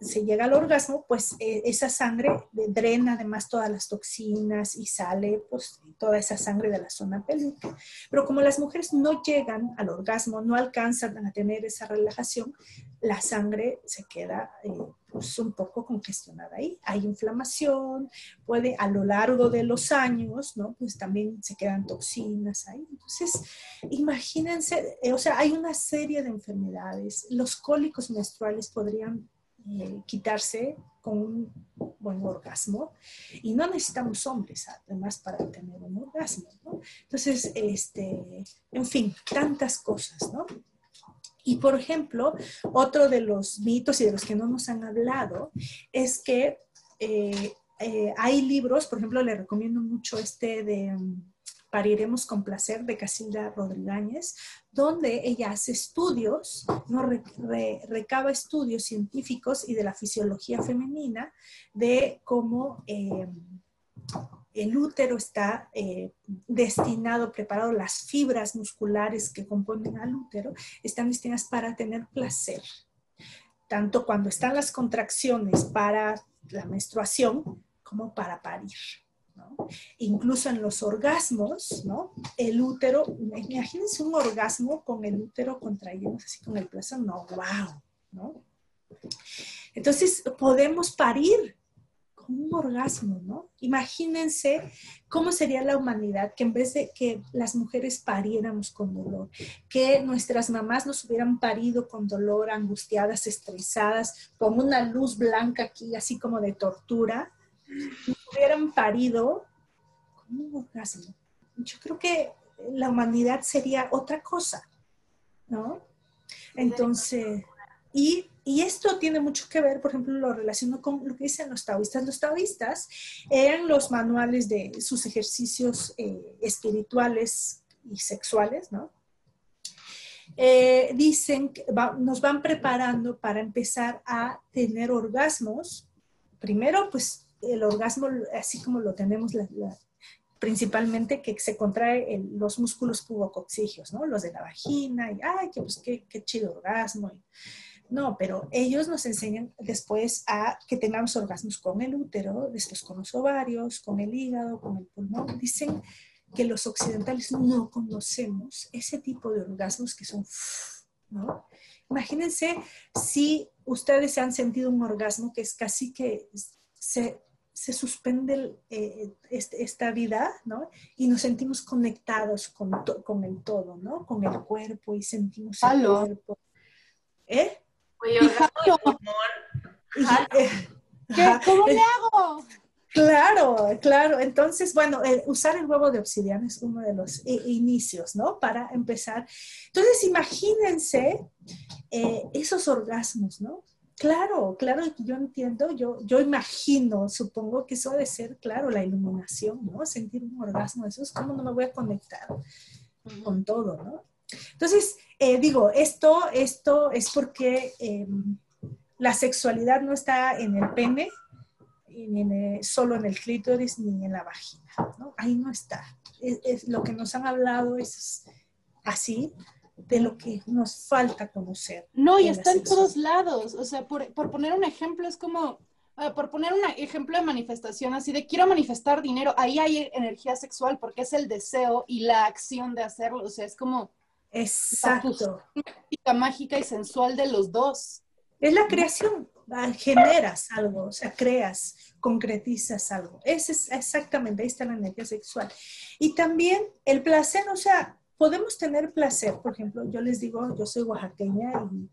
se llega al orgasmo, pues eh, esa sangre drena además todas las toxinas y sale pues toda esa sangre de la zona pélvica. Pero como las mujeres no llegan al orgasmo, no alcanzan a tener esa relajación, la sangre se queda eh, pues un poco congestionada ahí. Hay inflamación, puede a lo largo de los años, ¿no? Pues también se quedan toxinas ahí. Entonces, imagínense, eh, o sea, hay una serie de enfermedades. Los cólicos menstruales podrían eh, quitarse con un buen orgasmo y no necesitamos hombres además para tener un orgasmo, ¿no? Entonces, este, en fin, tantas cosas, ¿no? Y por ejemplo, otro de los mitos y de los que no nos han hablado es que eh, eh, hay libros, por ejemplo, le recomiendo mucho este de um, Pariremos con placer de Casilda Rodríguez, donde ella hace estudios, ¿no? recaba estudios científicos y de la fisiología femenina de cómo eh, el útero está eh, destinado, preparado, las fibras musculares que componen al útero están destinadas para tener placer, tanto cuando están las contracciones para la menstruación como para parir. Incluso en los orgasmos, ¿no? El útero, imagínense un orgasmo con el útero contraído, así con el placer, no, wow, ¿no? Entonces, podemos parir un orgasmo, ¿no? Imagínense cómo sería la humanidad que en vez de que las mujeres pariéramos con dolor, que nuestras mamás nos hubieran parido con dolor, angustiadas, estresadas, con una luz blanca aquí, así como de tortura, nos hubieran parido con un orgasmo. Yo creo que la humanidad sería otra cosa, ¿no? Entonces, y y esto tiene mucho que ver, por ejemplo, lo relaciono con lo que dicen los taoístas. Los taoístas eran los manuales de sus ejercicios eh, espirituales y sexuales, ¿no? Eh, dicen que nos van preparando para empezar a tener orgasmos. Primero, pues el orgasmo, así como lo tenemos principalmente que se contrae los músculos pubocoxígeos, ¿no? Los de la vagina, y ay, que, pues, qué, chido orgasmo. No, pero ellos nos enseñan después a que tengamos orgasmos con el útero, después con los ovarios, con el hígado, con el pulmón. Dicen que los occidentales no conocemos ese tipo de orgasmos que son, ¿no? Imagínense si ustedes han sentido un orgasmo que es casi que se, suspende eh, este, esta vida, ¿no? Y nos sentimos conectados con, con el todo, ¿no? Con el cuerpo y sentimos el cuerpo. ¿Eh? ¿Cómo le hago? Claro, claro. Entonces, bueno, eh, usar el huevo de obsidiana es uno de los inicios, ¿no? Para empezar. Entonces, imagínense eh, esos orgasmos, ¿no? Claro, claro, yo entiendo, yo, yo imagino, supongo que eso debe ser, claro, la iluminación, ¿no? Sentir un orgasmo, eso es como no me voy a conectar con todo, ¿no? Entonces, eh, digo, esto, esto es porque em, la sexualidad no está en el pene, ni solo en el clítoris, ni en la vagina, ¿no? Ahí no está. Es, lo que nos han hablado es así, de lo que nos falta conocer. No, y está en todos lados. O sea, por, poner un ejemplo, es como, ah, por poner un ejemplo de manifestación, así de quiero manifestar dinero, ahí hay energía sexual porque es el deseo y la acción de hacerlo. O sea, es como... Exacto. La mágica y sensual de los dos. Es la creación, generas algo, o sea, creas, concretizas algo. Ese es exactamente, ahí está la energía sexual. Y también el placer, o sea, podemos tener placer, por ejemplo, yo les digo, yo soy oaxaqueña y,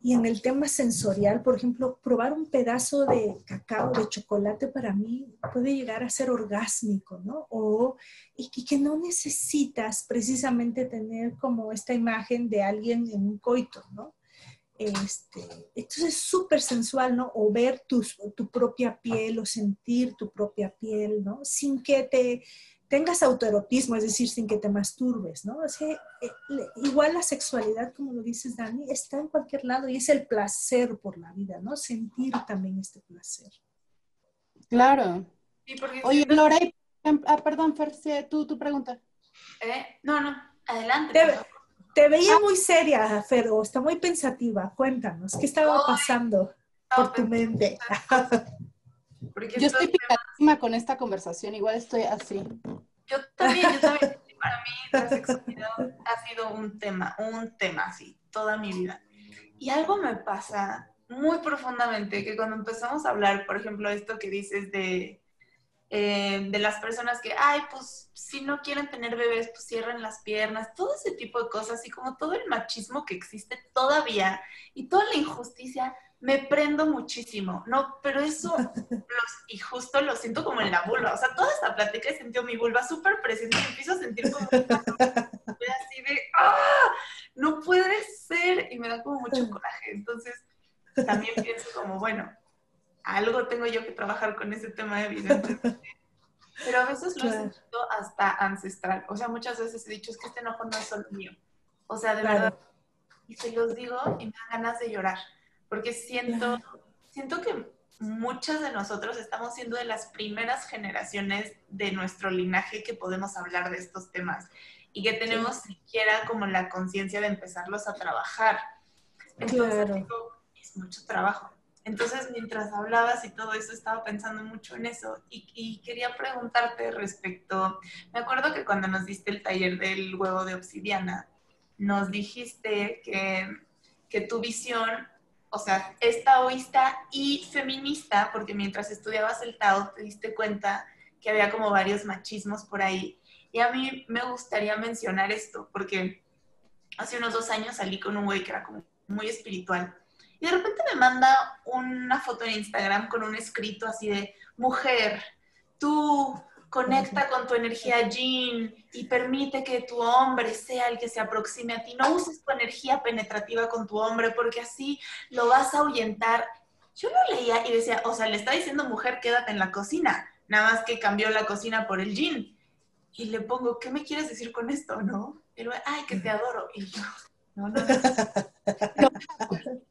y, en el tema sensorial, por ejemplo, probar un pedazo de cacao, de chocolate para mí puede llegar a ser orgásmico, ¿no? O, y, que no necesitas precisamente tener como esta imagen de alguien en un coito, ¿no? Este, entonces es súper sensual, ¿no? O ver tu, tu, propia piel o sentir tu propia piel, ¿no? Sin que te tengas autoerotismo, es decir, sin que te masturbes, ¿no? O sea, eh, igual la sexualidad, como lo dices, Dani, está en cualquier lado y es el placer por la vida, ¿no? Sentir también este placer. Claro. Oye, Laura, ah, perdón, Fer, tú, tu pregunta. Eh, no, no, adelante. Te, te veía muy seria, Fer, o está muy pensativa. Cuéntanos, ¿qué estaba pasando por tu mente? Yo estoy picadísima con esta conversación, igual estoy así. Yo también, yo también. Para mí la sexualidad ha sido un tema, un tema así, toda mi vida. Y algo me pasa muy profundamente que cuando empezamos a hablar, por ejemplo, esto que dices de, eh, de las personas que, ay, pues si no quieren tener bebés, pues cierren las piernas, todo ese tipo de cosas, y como todo el machismo que existe todavía y toda la injusticia, me prendo muchísimo, ¿no? Pero eso, y justo lo siento como en la vulva, o sea, toda esta plática he sentido mi vulva súper presente y empiezo a sentir como así de, ¡ah! No puede ser, y me da como mucho coraje, entonces también pienso como, bueno, algo tengo yo que trabajar con ese tema, evidentemente. Pero a veces lo he sentido hasta ancestral. O sea, muchas veces he dicho, es que este enojo no es solo mío. O sea, de verdad. Y se los digo y me dan ganas de llorar porque siento, siento que muchas de nosotros estamos siendo de las primeras generaciones de nuestro linaje que podemos hablar de estos temas y que tenemos siquiera como la conciencia de empezarlos a trabajar. Entonces, es mucho trabajo. Entonces, mientras hablabas y todo eso, estaba pensando mucho en eso y, y, quería preguntarte respecto, me acuerdo que cuando nos diste el taller del huevo de obsidiana, nos dijiste que, que tu visión o sea, es taoísta y feminista, porque mientras estudiabas el Tao te diste cuenta que había como varios machismos por ahí. Y a mí me gustaría mencionar esto, porque hace unos dos años salí con un güey que era como muy espiritual. Y de repente me manda una foto en Instagram con un escrito así de, mujer, tú Conecta con tu energía yin y permite que tu hombre sea el que se aproxime a ti. No uses tu energía penetrativa con tu hombre porque así lo vas a ahuyentar. Yo lo leía y decía, o sea, le está diciendo mujer, quédate en la cocina. Nada más que cambió la cocina por el yin. Y le pongo, ¿qué me quieres decir con esto, no? Luego, ay, que te adoro. Y yo, no, no, no.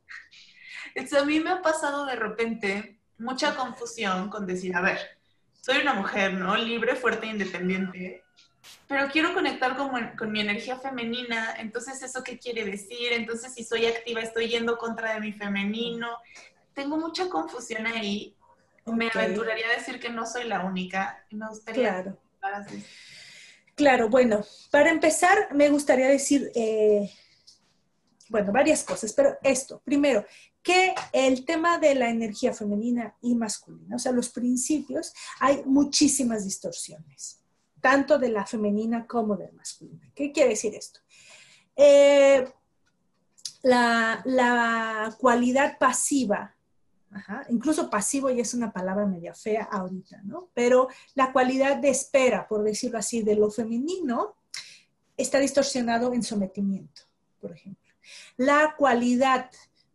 Entonces, a mí me ha pasado de repente mucha confusión con decir, a ver, soy una mujer, ¿no? Libre, fuerte e independiente, pero quiero conectar con, con, mi energía femenina, entonces ¿eso qué quiere decir? Entonces si soy activa estoy yendo contra de mi femenino. Tengo mucha confusión ahí. Me aventuraría a decir que no soy la única. Me gustaría... Claro. Claro, bueno, para empezar me gustaría decir, eh, bueno, varias cosas, pero esto, primero, que el tema de la energía femenina y masculina, o sea, los principios, hay muchísimas distorsiones, tanto de la femenina como de la masculina. ¿Qué quiere decir esto? Eh, la, cualidad pasiva, incluso pasivo ya es una palabra media fea ahorita, ¿no? Pero la cualidad de espera, por decirlo así, de lo femenino, está distorsionado en sometimiento, por ejemplo. La cualidad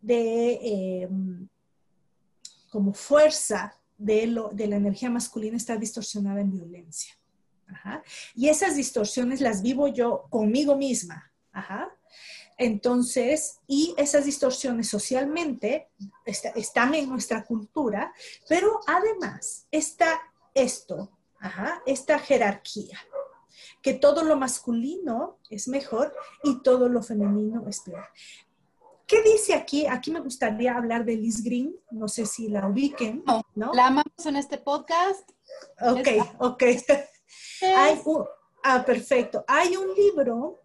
de eh, como fuerza de, lo, de la energía masculina está distorsionada en violencia. Y esas distorsiones las vivo yo conmigo misma. Entonces, y esas distorsiones socialmente está, están en nuestra cultura, pero además está esto, esta jerarquía, que todo lo masculino es mejor y todo lo femenino es peor. ¿Qué dice aquí? Aquí me gustaría hablar de Liz Green, no sé si la ubiquen, ¿no? La amamos en este podcast. Ok, ok. Hay un, ah, perfecto. Hay un libro,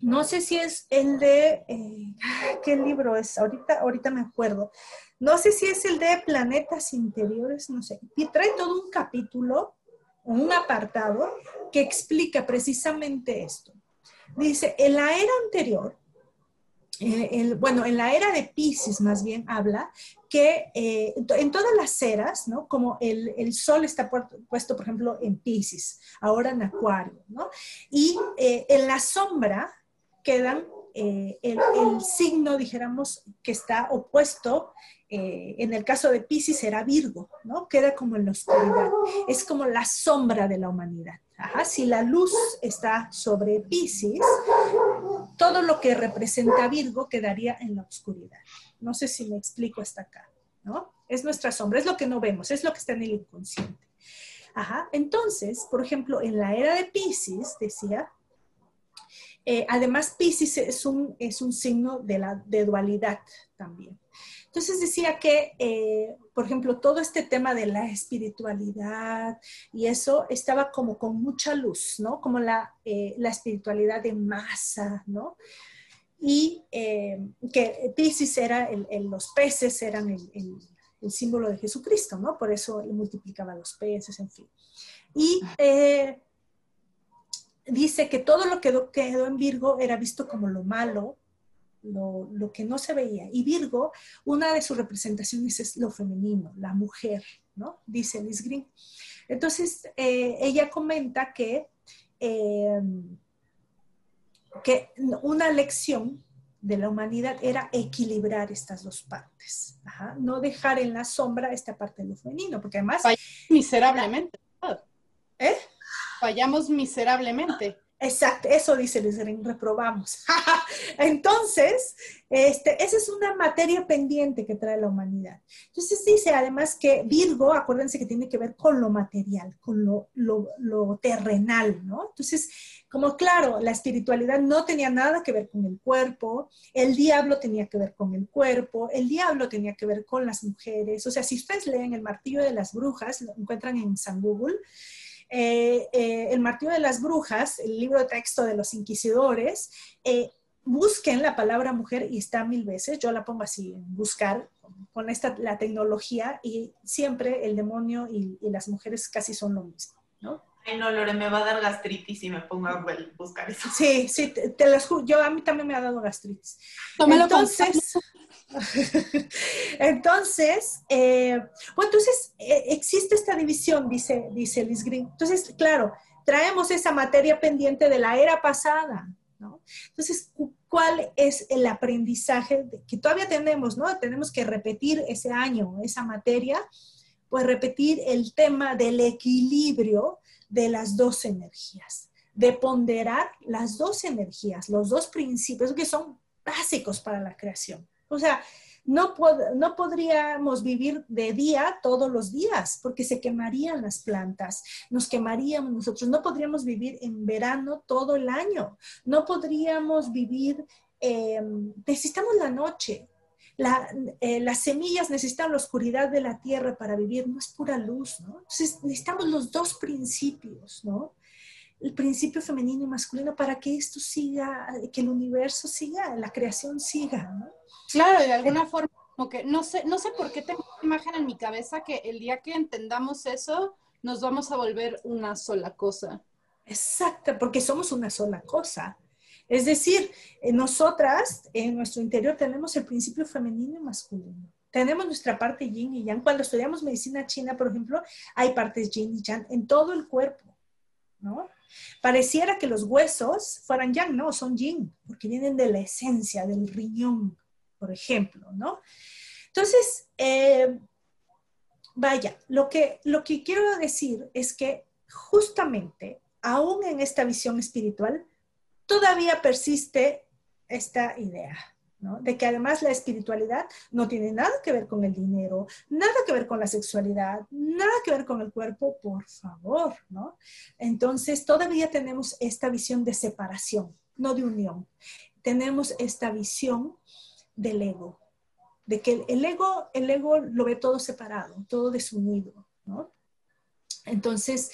no sé si es el de, eh, ¿qué libro es? Ahorita, ahorita me acuerdo. No sé si es el de Planetas Interiores, no sé. Y trae todo un capítulo, un apartado, que explica precisamente esto. Dice, en la era anterior, eh, bueno, en la era de Pisces más bien habla que eh, en todas las eras, ¿no? Como el, sol está puesto, por ejemplo, en Pisces, ahora en Acuario, ¿no? Y eh, en la sombra quedan el, el, signo, dijéramos, que está opuesto eh, en el caso de Pisces era Virgo, ¿no? Queda como en la oscuridad. Es como la sombra de la humanidad. Si la luz está sobre Pisces, todo lo que representa Virgo quedaría en la oscuridad. No sé si me explico hasta acá, ¿no? Es nuestra sombra, es lo que no vemos, es lo que está en el inconsciente. Ajá. Entonces, por ejemplo, en la era de Pisces, decía, eh, además Pisces es un, es un signo de, la, de dualidad también. Entonces decía que, eh, por ejemplo, todo este tema de la espiritualidad y eso estaba como con mucha luz, ¿no? Como la, eh, espiritualidad de masa, ¿no? Y eh, que Pisces era, los peces eran el, símbolo de Jesucristo, ¿no? Por eso multiplicaba los peces, en fin. Y dice que todo lo que quedó en Virgo era visto como lo malo, lo, que no se veía. Y Virgo, una de sus representaciones es lo femenino, la mujer, ¿no? Dice Liz Green. Entonces, eh, ella comenta que, eh, que una lección de la humanidad era equilibrar estas dos partes, no dejar en la sombra esta parte de lo femenino, porque además... Fallamos miserablemente. ¿Eh? Fallamos miserablemente. Exacto, eso dice Luis reprobamos. Entonces, este, esa es una materia pendiente que trae la humanidad. Entonces dice además que Virgo, acuérdense que tiene que ver con lo material, con lo, lo terrenal, ¿no? Entonces, como claro, la espiritualidad no tenía nada que ver con el cuerpo, el diablo tenía que ver con el cuerpo, el diablo tenía que ver con las mujeres. O sea, si ustedes leen el martillo de las brujas, lo encuentran en San Google, eh, eh, el martillo de las brujas, el libro de texto de los inquisidores, eh, busquen la palabra mujer y está mil veces, yo la pongo así, buscar con esta, la tecnología y siempre el demonio y, las mujeres casi son lo mismo, ¿no? Ay, no, Lore, me va a dar gastritis si me pongo a buscar eso. Sí, sí, te, las yo a mí también me ha dado gastritis. Entonces, entonces, eh, bueno, entonces eh, existe esta división, dice, dice Liz Green. Entonces, claro, traemos esa materia pendiente de la era pasada, ¿no? Entonces, ¿cuál es el aprendizaje que todavía tenemos, ¿no? Tenemos que repetir ese año, esa materia, pues repetir el tema del equilibrio de las dos energías, de ponderar las dos energías, los dos principios que son básicos para la creación. O sea, no, no podríamos vivir de día todos los días porque se quemarían las plantas, nos quemaríamos nosotros, no podríamos vivir en verano todo el año, no podríamos vivir, em, necesitamos la noche, eh, las semillas necesitan la oscuridad de la tierra para vivir, no es pura luz, ¿no? Entonces necesitamos los dos principios, ¿no? El principio femenino y masculino para que esto siga, que el universo siga, la creación siga, ¿no? Claro, de alguna forma, como que no sé, no sé por qué tengo una imagen en mi cabeza que el día que entendamos eso, nos vamos a volver una sola cosa. Exacto, porque somos una sola cosa. Es decir, nosotras en nuestro interior tenemos el principio femenino y masculino. Tenemos nuestra parte yin y yang. Cuando estudiamos medicina china, por ejemplo, hay partes yin y yang en todo el cuerpo, ¿no? Pareciera que los huesos fueran yang, no, son yin, porque vienen de la esencia, del riñón, por ejemplo, ¿no? Entonces, eh, vaya, lo que, lo que quiero decir es que justamente, aún en esta visión espiritual, todavía persiste esta idea, ¿no? De que además la espiritualidad no tiene nada que ver con el dinero, nada que ver con la sexualidad, nada que ver con el cuerpo, por favor, ¿no? Entonces, todavía tenemos esta visión de separación, no de unión. Tenemos esta visión del ego, de que el ego, el ego lo ve todo separado, todo desunido, ¿no? Entonces,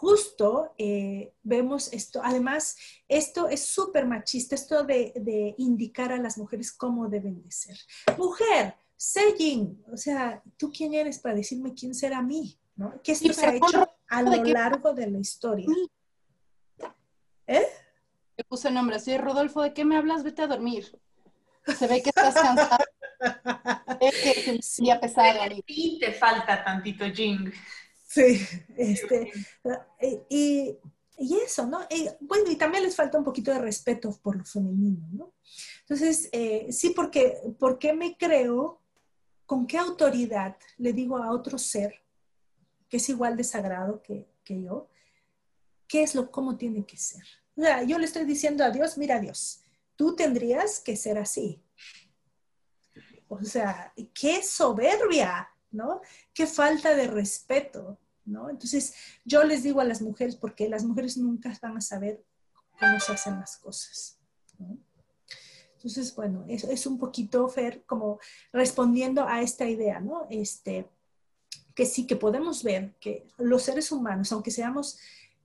justo eh, vemos esto, además, esto es súper machista, esto de, indicar a las mujeres cómo deben de ser. Mujer, sé o sea, ¿tú quién eres para decirme quién será mí? ¿no? Que esto se ha hecho a lo largo de la historia. ¿Eh? Le puse nombre, sí, Rodolfo, ¿de qué me hablas? Vete a dormir. Se ve que estás cansado. es que es un día pesado. Y te falta tantito jing. Sí, este, y, y, eso, ¿no? bueno, y también les falta un poquito de respeto por lo femenino, ¿no? Entonces, eh, sí, porque, porque me creo, con qué autoridad le digo a otro ser que es igual de sagrado que, que yo, qué es lo, cómo tiene que ser. O sea, yo le estoy diciendo a Dios, mira Dios, tú tendrías que ser así. O sea, qué soberbia, ¿no? Qué falta de respeto, ¿no? Entonces, yo les digo a las mujeres, porque las mujeres nunca van a saber cómo se hacen las cosas, ¿no? Entonces, bueno, es, es un poquito, Fer, como respondiendo a esta idea, ¿no? Este, que sí que podemos ver que los seres humanos, aunque seamos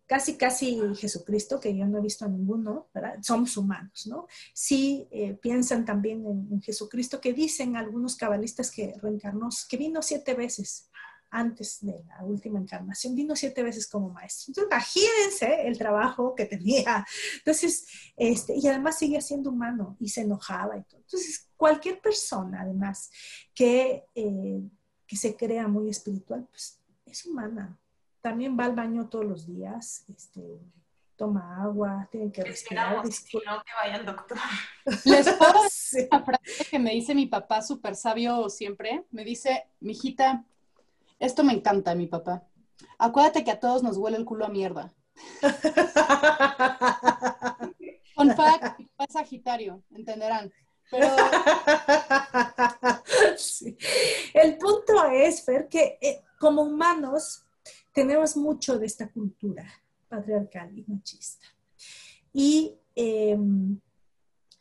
casi, casi Jesucristo, que yo no he visto a ninguno, ¿verdad? Somos humanos, ¿no? Sí eh, piensan también en, Jesucristo, que dicen algunos cabalistas que reencarnó, que vino siete veces antes de la última encarnación, vino siete veces como maestro. Entonces, imagínense el trabajo que tenía. Entonces, este, y además sigue siendo humano y se enojaba y todo. Entonces, cualquier persona, además, que, eh, que se crea muy espiritual, pues es humana, también va al baño todos los días, este, toma agua, tiene que respirar. Si no, que vaya al doctor. Les puedo decir una frase que me dice mi papá, súper sabio siempre. Me dice, mijita, esto me encanta, mi papá. Acuérdate que a todos nos huele el culo a mierda. Con fact, es Sagitario, entenderán. Pero... El punto es, Fer, que eh, como humanos tenemos mucho de esta cultura patriarcal y machista. Y, eh,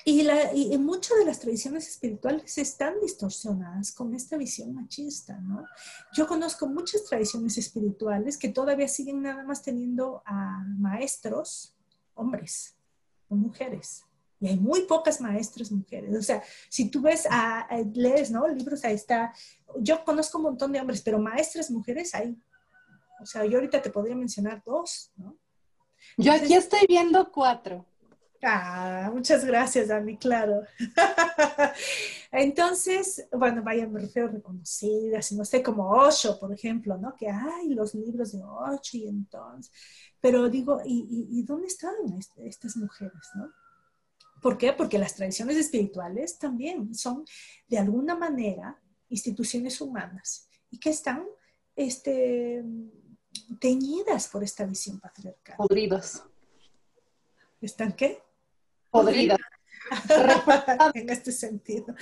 y, la, y, muchas de las tradiciones espirituales están distorsionadas con esta visión machista, ¿no? Yo conozco muchas tradiciones espirituales que todavía siguen nada más teniendo a maestros, hombres o mujeres. Y hay muy pocas maestras mujeres. O sea, si tú ves, a, lees, ¿no? Libros, ahí está. Yo conozco un montón de hombres, pero maestras mujeres hay o sea, yo ahorita te podría mencionar dos, ¿no? yo aquí estoy viendo cuatro. Ah, muchas gracias, Dani, claro. Entonces, bueno, vaya, me refiero a reconocidas, no sé, como Osho, por ejemplo, ¿no? Que hay los libros de Osho y entonces, pero digo, ¿y, dónde están estas mujeres, no? ¿Por qué? Porque las tradiciones espirituales también son, de alguna manera, instituciones humanas y que están, este, teñidas por esta visión patriarcal. Podridas. ¿Están qué? Podridas. en este sentido.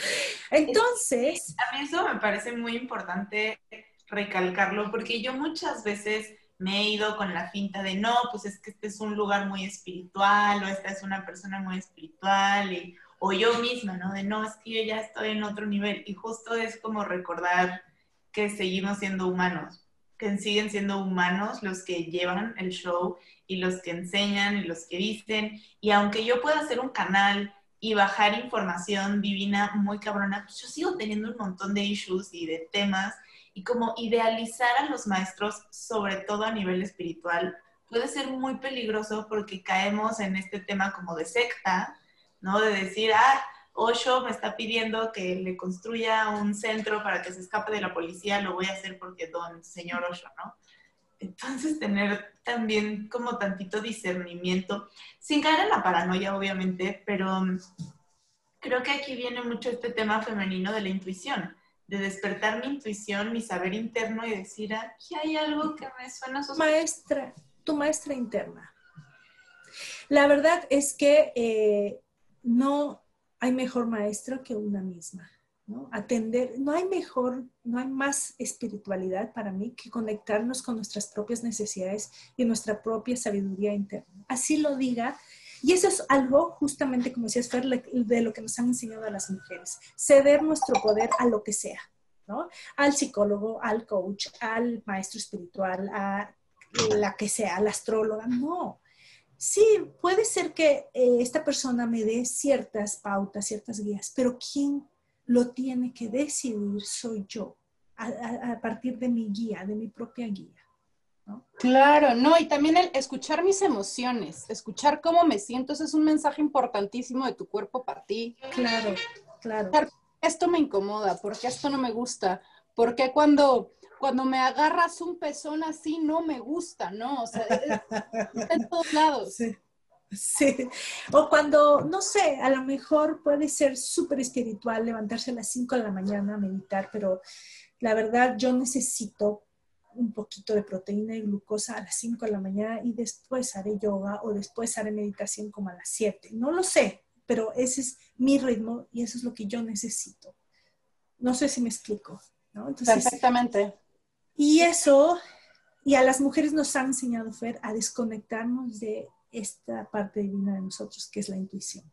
Entonces... A mí eso me parece muy importante recalcarlo porque yo muchas veces me he ido con la finta de no, pues es que este es un lugar muy espiritual o esta es una persona muy espiritual y, o yo misma, ¿no? De no, es que yo ya estoy en otro nivel y justo es como recordar que seguimos siendo humanos, que siguen siendo humanos los que llevan el show y los que enseñan y los que dicen. Y aunque yo pueda hacer un canal y bajar información divina muy cabrona, pues yo sigo teniendo un montón de issues y de temas. Y como idealizar a los maestros, sobre todo a nivel espiritual, puede ser muy peligroso porque caemos en este tema como de secta, ¿no? De decir, ah, Osho me está pidiendo que le construya un centro para que se escape de la policía, lo voy a hacer porque don señor Osho, ¿no? Entonces tener también como tantito discernimiento, sin caer en la paranoia obviamente, pero creo que aquí viene mucho este tema femenino de la intuición, de despertar mi intuición, mi saber interno y decir, aquí hay algo que me suena sospechoso. Maestra, tu maestra interna. La verdad es que eh, no hay mejor maestro que una misma. ¿no? Atender, no hay mejor, no hay más espiritualidad para mí que conectarnos con nuestras propias necesidades y nuestra propia sabiduría interna. Así lo diga. Y eso es algo, justamente como decías, Fer, de lo que nos han enseñado a las mujeres, ceder nuestro poder a lo que sea, ¿no? Al psicólogo, al coach, al maestro espiritual, a la que sea, la astróloga, no. Sí, puede ser que eh, esta persona me dé ciertas pautas, ciertas guías, pero ¿quién lo tiene que decidir? Soy yo, a, partir de mi guía, de mi propia guía. Claro, no, y también el escuchar mis emociones, escuchar cómo me siento, ese es un mensaje importantísimo de tu cuerpo para ti. Claro, claro. Esto me incomoda, porque esto no me gusta, porque cuando cuando me agarras un pezón así no me gusta, ¿no? O sea, en todos lados. Sí. Sí, o cuando, no sé, a lo mejor puede ser súper espiritual levantarse a las 5 de la mañana a meditar, pero la verdad yo necesito un poquito de proteína y glucosa a las 5 de la mañana y después haré yoga o después haré meditación como a las 7. No lo sé, pero ese es mi ritmo y eso es lo que yo necesito. No sé si me explico. ¿no? Perfectamente. Y eso, y a las mujeres nos han enseñado, Fer, a desconectarnos de esta parte divina de nosotros, que es la intuición.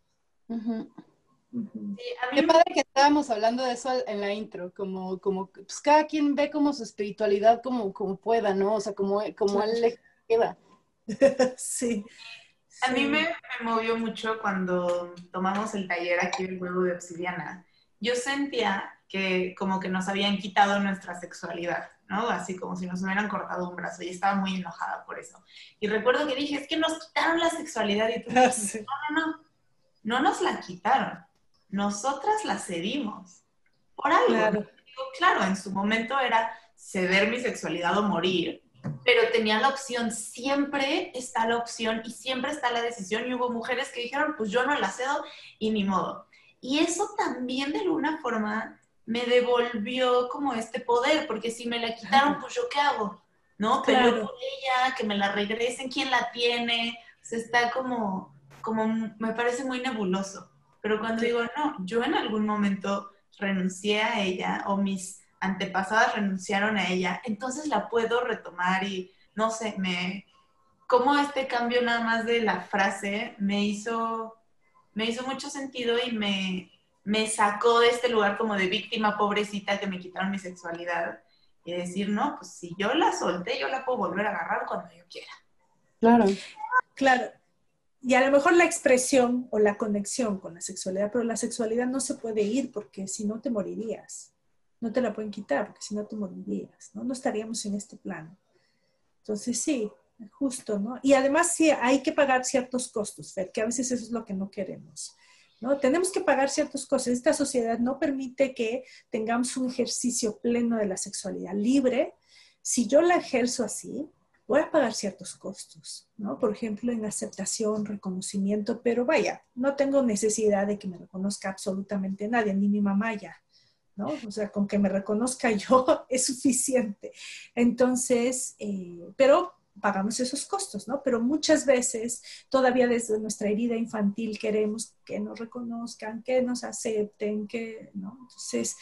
Qué padre que estábamos hablando de eso en la intro, como, como pues cada quien ve como su espiritualidad como, como pueda, ¿no? O sea, como, como él le queda. sí. A mí me, me, movió mucho cuando tomamos el taller aquí del huevo de obsidiana. Yo sentía que como que nos habían quitado nuestra sexualidad. ¿No? Así como si nos hubieran cortado un brazo y estaba muy enojada por eso. Y recuerdo que dije, es que nos quitaron la sexualidad y tú no, no, no, no nos la quitaron, nosotras la cedimos por algo. Claro. claro, en su momento era ceder mi sexualidad o morir, pero tenía la opción, siempre está la opción y siempre está la decisión y hubo mujeres que dijeron, pues yo no la cedo y ni modo. Y eso también de alguna forma me devolvió como este poder, porque si me la quitaron, pues yo qué hago, ¿no? Pero por ella, que me la regresen, ¿quién la tiene? O está como, como, me parece muy nebuloso. Pero cuando digo, no, yo en algún momento renuncié a ella o mis antepasadas renunciaron a ella, entonces la puedo retomar y no sé, me, como este cambio nada más de la frase me hizo, me hizo mucho sentido y me, me sacó de este lugar como de víctima pobrecita que me quitaron mi sexualidad y decir, no, pues si yo la solté, yo la puedo volver a agarrar cuando yo quiera. Claro. Claro. Y a lo mejor la expresión o la conexión con la sexualidad, pero la sexualidad no se puede ir porque si no te morirías. No te la pueden quitar porque si no te morirías, ¿no? No estaríamos en este plano. Entonces sí, justo, ¿no? Y además sí hay que pagar ciertos costos, que a veces eso es lo que no queremos. ¿No? Tenemos que pagar ciertas cosas. Esta sociedad no permite que tengamos un ejercicio pleno de la sexualidad libre. Si yo la ejerzo así, voy a pagar ciertos costos, ¿no? Por ejemplo, en aceptación, reconocimiento, pero vaya, no tengo necesidad de que me reconozca absolutamente nadie, ni mi mamá ya, ¿no? O sea, con que me reconozca yo es suficiente. Entonces, eh, pero pagamos esos costos, ¿no? Pero muchas veces todavía desde nuestra herida infantil queremos que nos reconozcan, que nos acepten, que, ¿no? Entonces,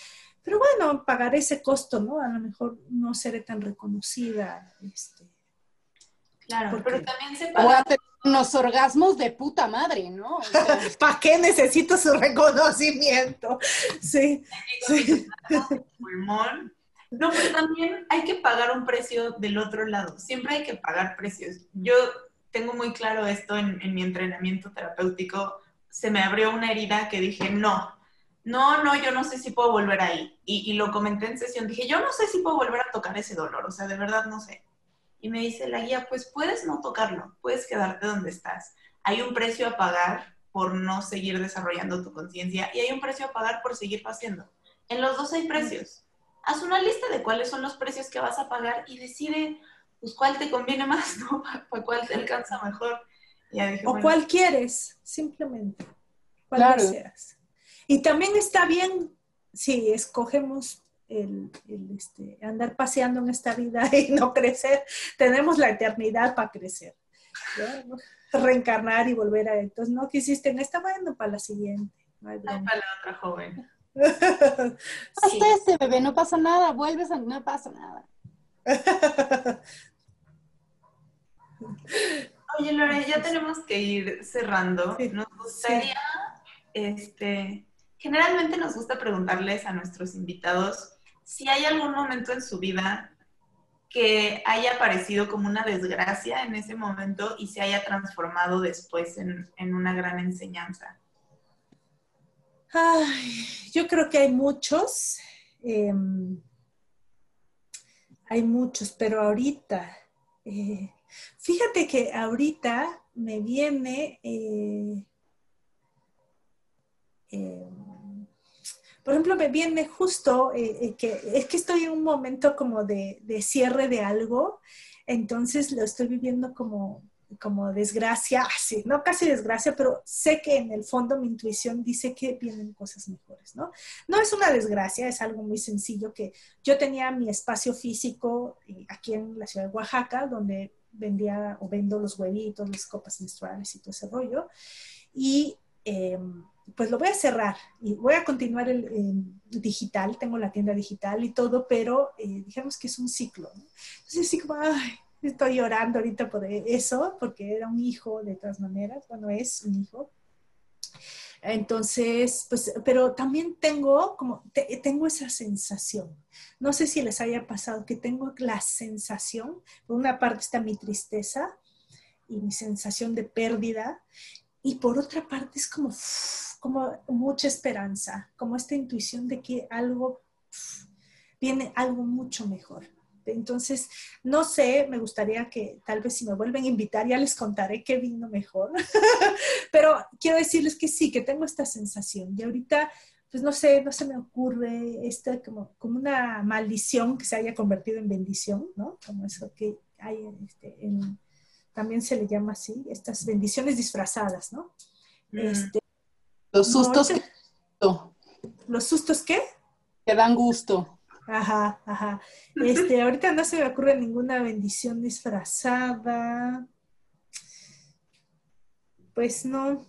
pero bueno, pagar ese costo, ¿no? A lo mejor no seré tan reconocida. Este, claro, pero también se paga... unos orgasmos de puta madre, ¿no? ¿Para qué necesito su reconocimiento? Sí. sí. Pulmón no, pero también hay que pagar un precio del otro lado. Siempre hay que pagar precios. Yo tengo muy claro esto en, mi entrenamiento terapéutico. Se me abrió una herida que dije, no, no, no, yo no sé si puedo volver ahí. Y, y, lo comenté en sesión, dije, yo no sé si puedo volver a tocar ese dolor, o sea, de verdad no sé. Y me dice la guía, pues puedes no tocarlo, puedes quedarte donde estás. Hay un precio a pagar por no seguir desarrollando tu conciencia y hay un precio a pagar por seguir haciendo. En los dos hay precios haz una lista de cuáles son los precios que vas a pagar y decide pues cuál te conviene más, ¿no? Para cuál te alcanza mejor. o cuál quieres, simplemente. Cuál deseas. Y también está bien si escogemos el, este, andar paseando en esta vida y no crecer. Tenemos la eternidad para crecer. Reencarnar y volver a... Entonces, no quisiste en esta, bueno, para la siguiente. para la otra joven. Hasta este bebé, no pasa nada, vuelves a... No pasa nada. Oye, Lore, ya tenemos que ir cerrando. Nos gustaría, este, generalmente nos gusta preguntarles a nuestros invitados si hay algún momento en su vida que haya parecido como una desgracia en ese momento y se haya transformado después en, una gran enseñanza. Ay, yo creo que hay muchos. Em, hay muchos, pero ahorita, eh, fíjate que ahorita me viene, eh, em, por ejemplo, me viene justo eh, que es que estoy en un momento como de, de cierre de algo, entonces lo estoy viviendo como como desgracia, así, no casi desgracia, pero sé que en el fondo mi intuición dice que vienen cosas mejores, ¿no? No es una desgracia, es algo muy sencillo que yo tenía mi espacio físico eh, aquí en la ciudad de Oaxaca, donde vendía o vendo los huevitos, las copas menstruales y todo ese rollo, y em, pues lo voy a cerrar y voy a continuar el, digital, tengo la tienda digital y todo, pero eh, digamos que es un ciclo, ¿no? Entonces, así como, ay, estoy llorando ahorita por eso, porque era un hijo de todas maneras, bueno, es un hijo. Entonces, pues, pero también tengo como, tengo esa sensación. No sé si les haya pasado que tengo la sensación, por una parte está mi tristeza y mi sensación de pérdida, y por otra parte es como, como mucha esperanza, como esta intuición de que algo, viene algo mucho mejor. Entonces, no sé, me gustaría que tal vez si me vuelven a invitar ya les contaré qué vino mejor, pero quiero decirles que sí, que tengo esta sensación y ahorita, pues no sé, no se me ocurre esta como, como una maldición que se haya convertido en bendición, ¿no? Como eso que hay este, en, también se le llama así, estas bendiciones disfrazadas, ¿no? Mm. Este, los sustos. ¿Los sustos qué? Que dan gusto. Ajá, ajá. Este, ahorita no se me ocurre ninguna bendición disfrazada. Pues no,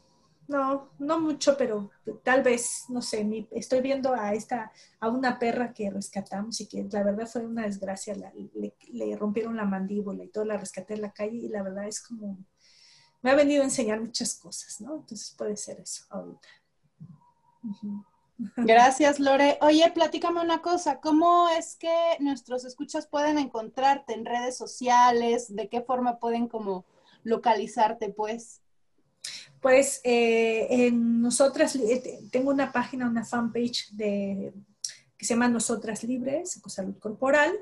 no, no mucho, pero tal vez, no sé, estoy viendo a esta, a una perra que rescatamos y que la verdad fue una desgracia, le, rompieron la mandíbula y todo, la rescaté en la calle y la verdad es como, me ha venido a enseñar muchas cosas, ¿no? Entonces puede ser eso ahorita. Gracias, Lore. Oye, platícame una cosa, ¿cómo es que nuestros escuchas pueden encontrarte en redes sociales? ¿De qué forma pueden como localizarte, pues? Pues eh, en nosotras, eh, tengo una página, una fanpage de, que se llama Nosotras Libres, Salud Corporal.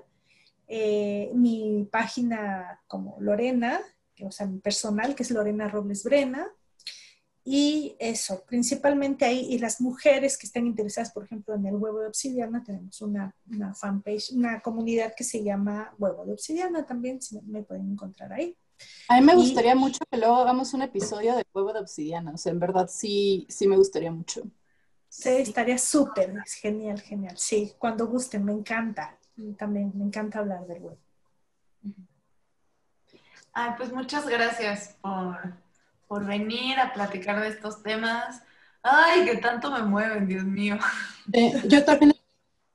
Eh, mi página como Lorena, o sea, mi personal, que es Lorena Robles Brena. Y eso, principalmente ahí, y las mujeres que estén interesadas, por ejemplo, en el huevo de obsidiana, tenemos una, una fanpage, una comunidad que se llama Huevo de Obsidiana también, si me, pueden encontrar ahí. A mí me gustaría mucho que luego hagamos un episodio de huevo de obsidiana, o sea, en verdad sí, sí me gustaría mucho. Sí, estaría súper, es genial, genial. Sí, cuando gusten, me encanta. También me encanta hablar del huevo. Ay, pues muchas gracias por por venir a platicar de estos temas. Ay, que tanto me mueven, Dios mío. yo también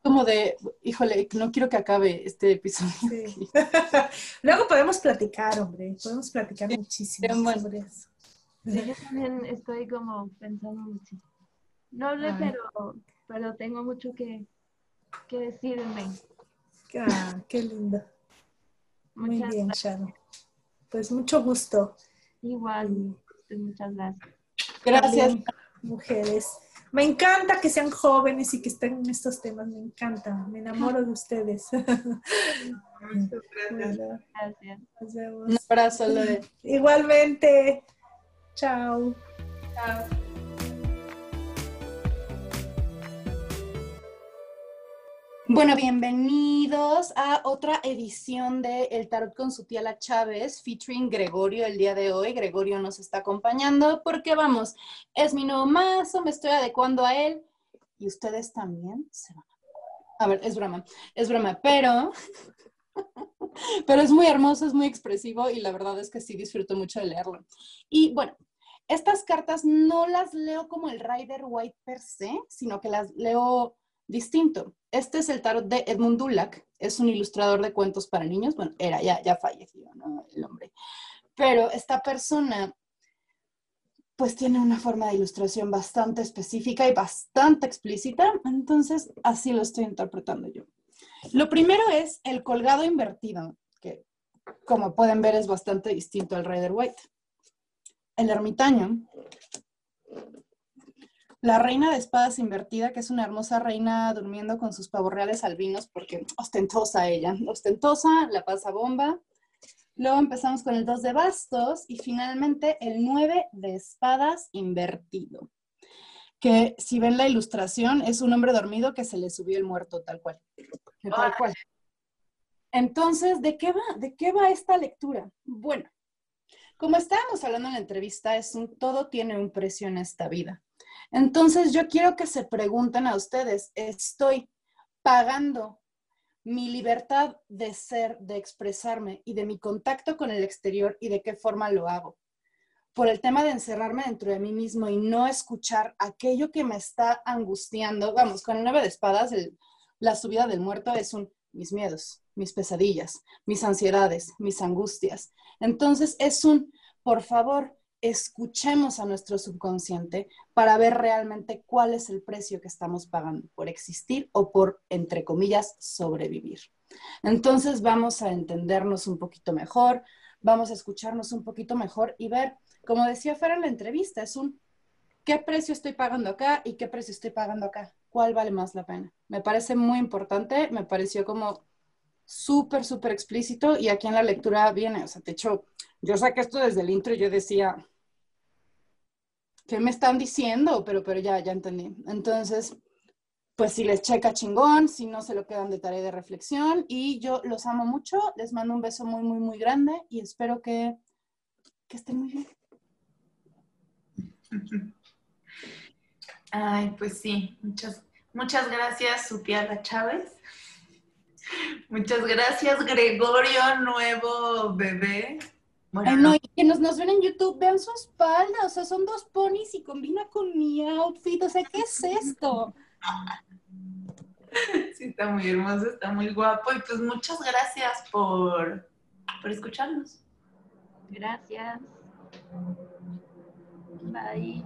como de, híjole, no quiero que acabe este episodio. Luego podemos platicar, hombre, podemos platicar muchísimo yo también estoy como pensando muchísimo. No hablé, pero, pero tengo mucho que, que decirme. Ah, qué lindo. Muy bien, Sharon. Pues mucho gusto. Igual, muchas gracias. Gracias, mujeres. Me encanta que sean jóvenes y que estén en estos temas, me encanta, me enamoro de ustedes. Muchas gracias. gracias. Un abrazo, Lore. Igualmente. Chao. Chao. Bueno, bienvenidos a otra edición de El Tarot con su tía La Chávez, featuring Gregorio el día de hoy. Gregorio nos está acompañando porque vamos, es mi nuevo mazo, me estoy adecuando a él. y ustedes también se van a... Ver, es broma, es broma, pero... pero es muy hermoso, es muy expresivo y la verdad es que sí disfruto mucho de leerlo. Y bueno, estas cartas no las leo como el Rider White per se, sino que las leo distinto. Este es el tarot de Edmund Dulac, es un ilustrador de cuentos para niños, bueno, era, ya, ya falleció, ¿no? El hombre. Pero esta persona, pues tiene una forma de ilustración bastante específica y bastante explícita, entonces así lo estoy interpretando yo. Lo primero es el colgado invertido, que como pueden ver es bastante distinto al Rider White. El ermitaño la reina de espadas invertida, que es una hermosa reina durmiendo con sus pavorreales albinos, porque ostentosa ella, ostentosa, la pasa bomba. Luego empezamos con el 2 de bastos y finalmente el 9 de espadas invertido. Que si ven la ilustración, es un hombre dormido que se le subió el muerto, tal cual. Tal cual. Entonces, ¿de qué va? ¿De qué va esta lectura? Bueno, como estábamos hablando en la entrevista, es un todo tiene un precio en esta vida. Entonces yo quiero que se pregunten a ustedes, ¿estoy pagando mi libertad de ser, de expresarme y de mi contacto con el exterior y de qué forma lo hago? Por el tema de encerrarme dentro de mí mismo y no escuchar aquello que me está angustiando. Vamos, con el nueve de espadas, la subida del muerto es un mis miedos, mis pesadillas, mis ansiedades, mis angustias. Entonces es un, por favor, escuchemos a nuestro subconsciente para ver realmente cuál es el precio que estamos pagando por existir o por, entre comillas, sobrevivir. Entonces vamos a entendernos un poquito mejor, vamos a escucharnos un poquito mejor y ver, como decía Fer en la entrevista, es un qué precio estoy pagando acá y qué precio estoy pagando acá, cuál vale más la pena. Me parece muy importante, me pareció como súper, súper explícito y aquí en la lectura viene, o sea, de hecho, yo saqué esto desde el intro y yo decía, ¿qué me están diciendo? Pero, pero ya, ya entendí. Entonces, pues si les checa chingón, si no se lo quedan de tarea de reflexión y yo los amo mucho, les mando un beso muy, muy, muy grande y espero que, que estén muy bien. Ay, pues sí, muchas, muchas gracias, Supiala Chávez. Muchas gracias, Gregorio, nuevo bebé. Bueno, no, y que nos, nos ven en YouTube, vean su espalda, o sea, son dos ponis y combina con mi outfit, o sea, ¿qué es esto? Sí, está muy hermoso, está muy guapo, y pues muchas gracias por, por escucharnos. Gracias. Bye.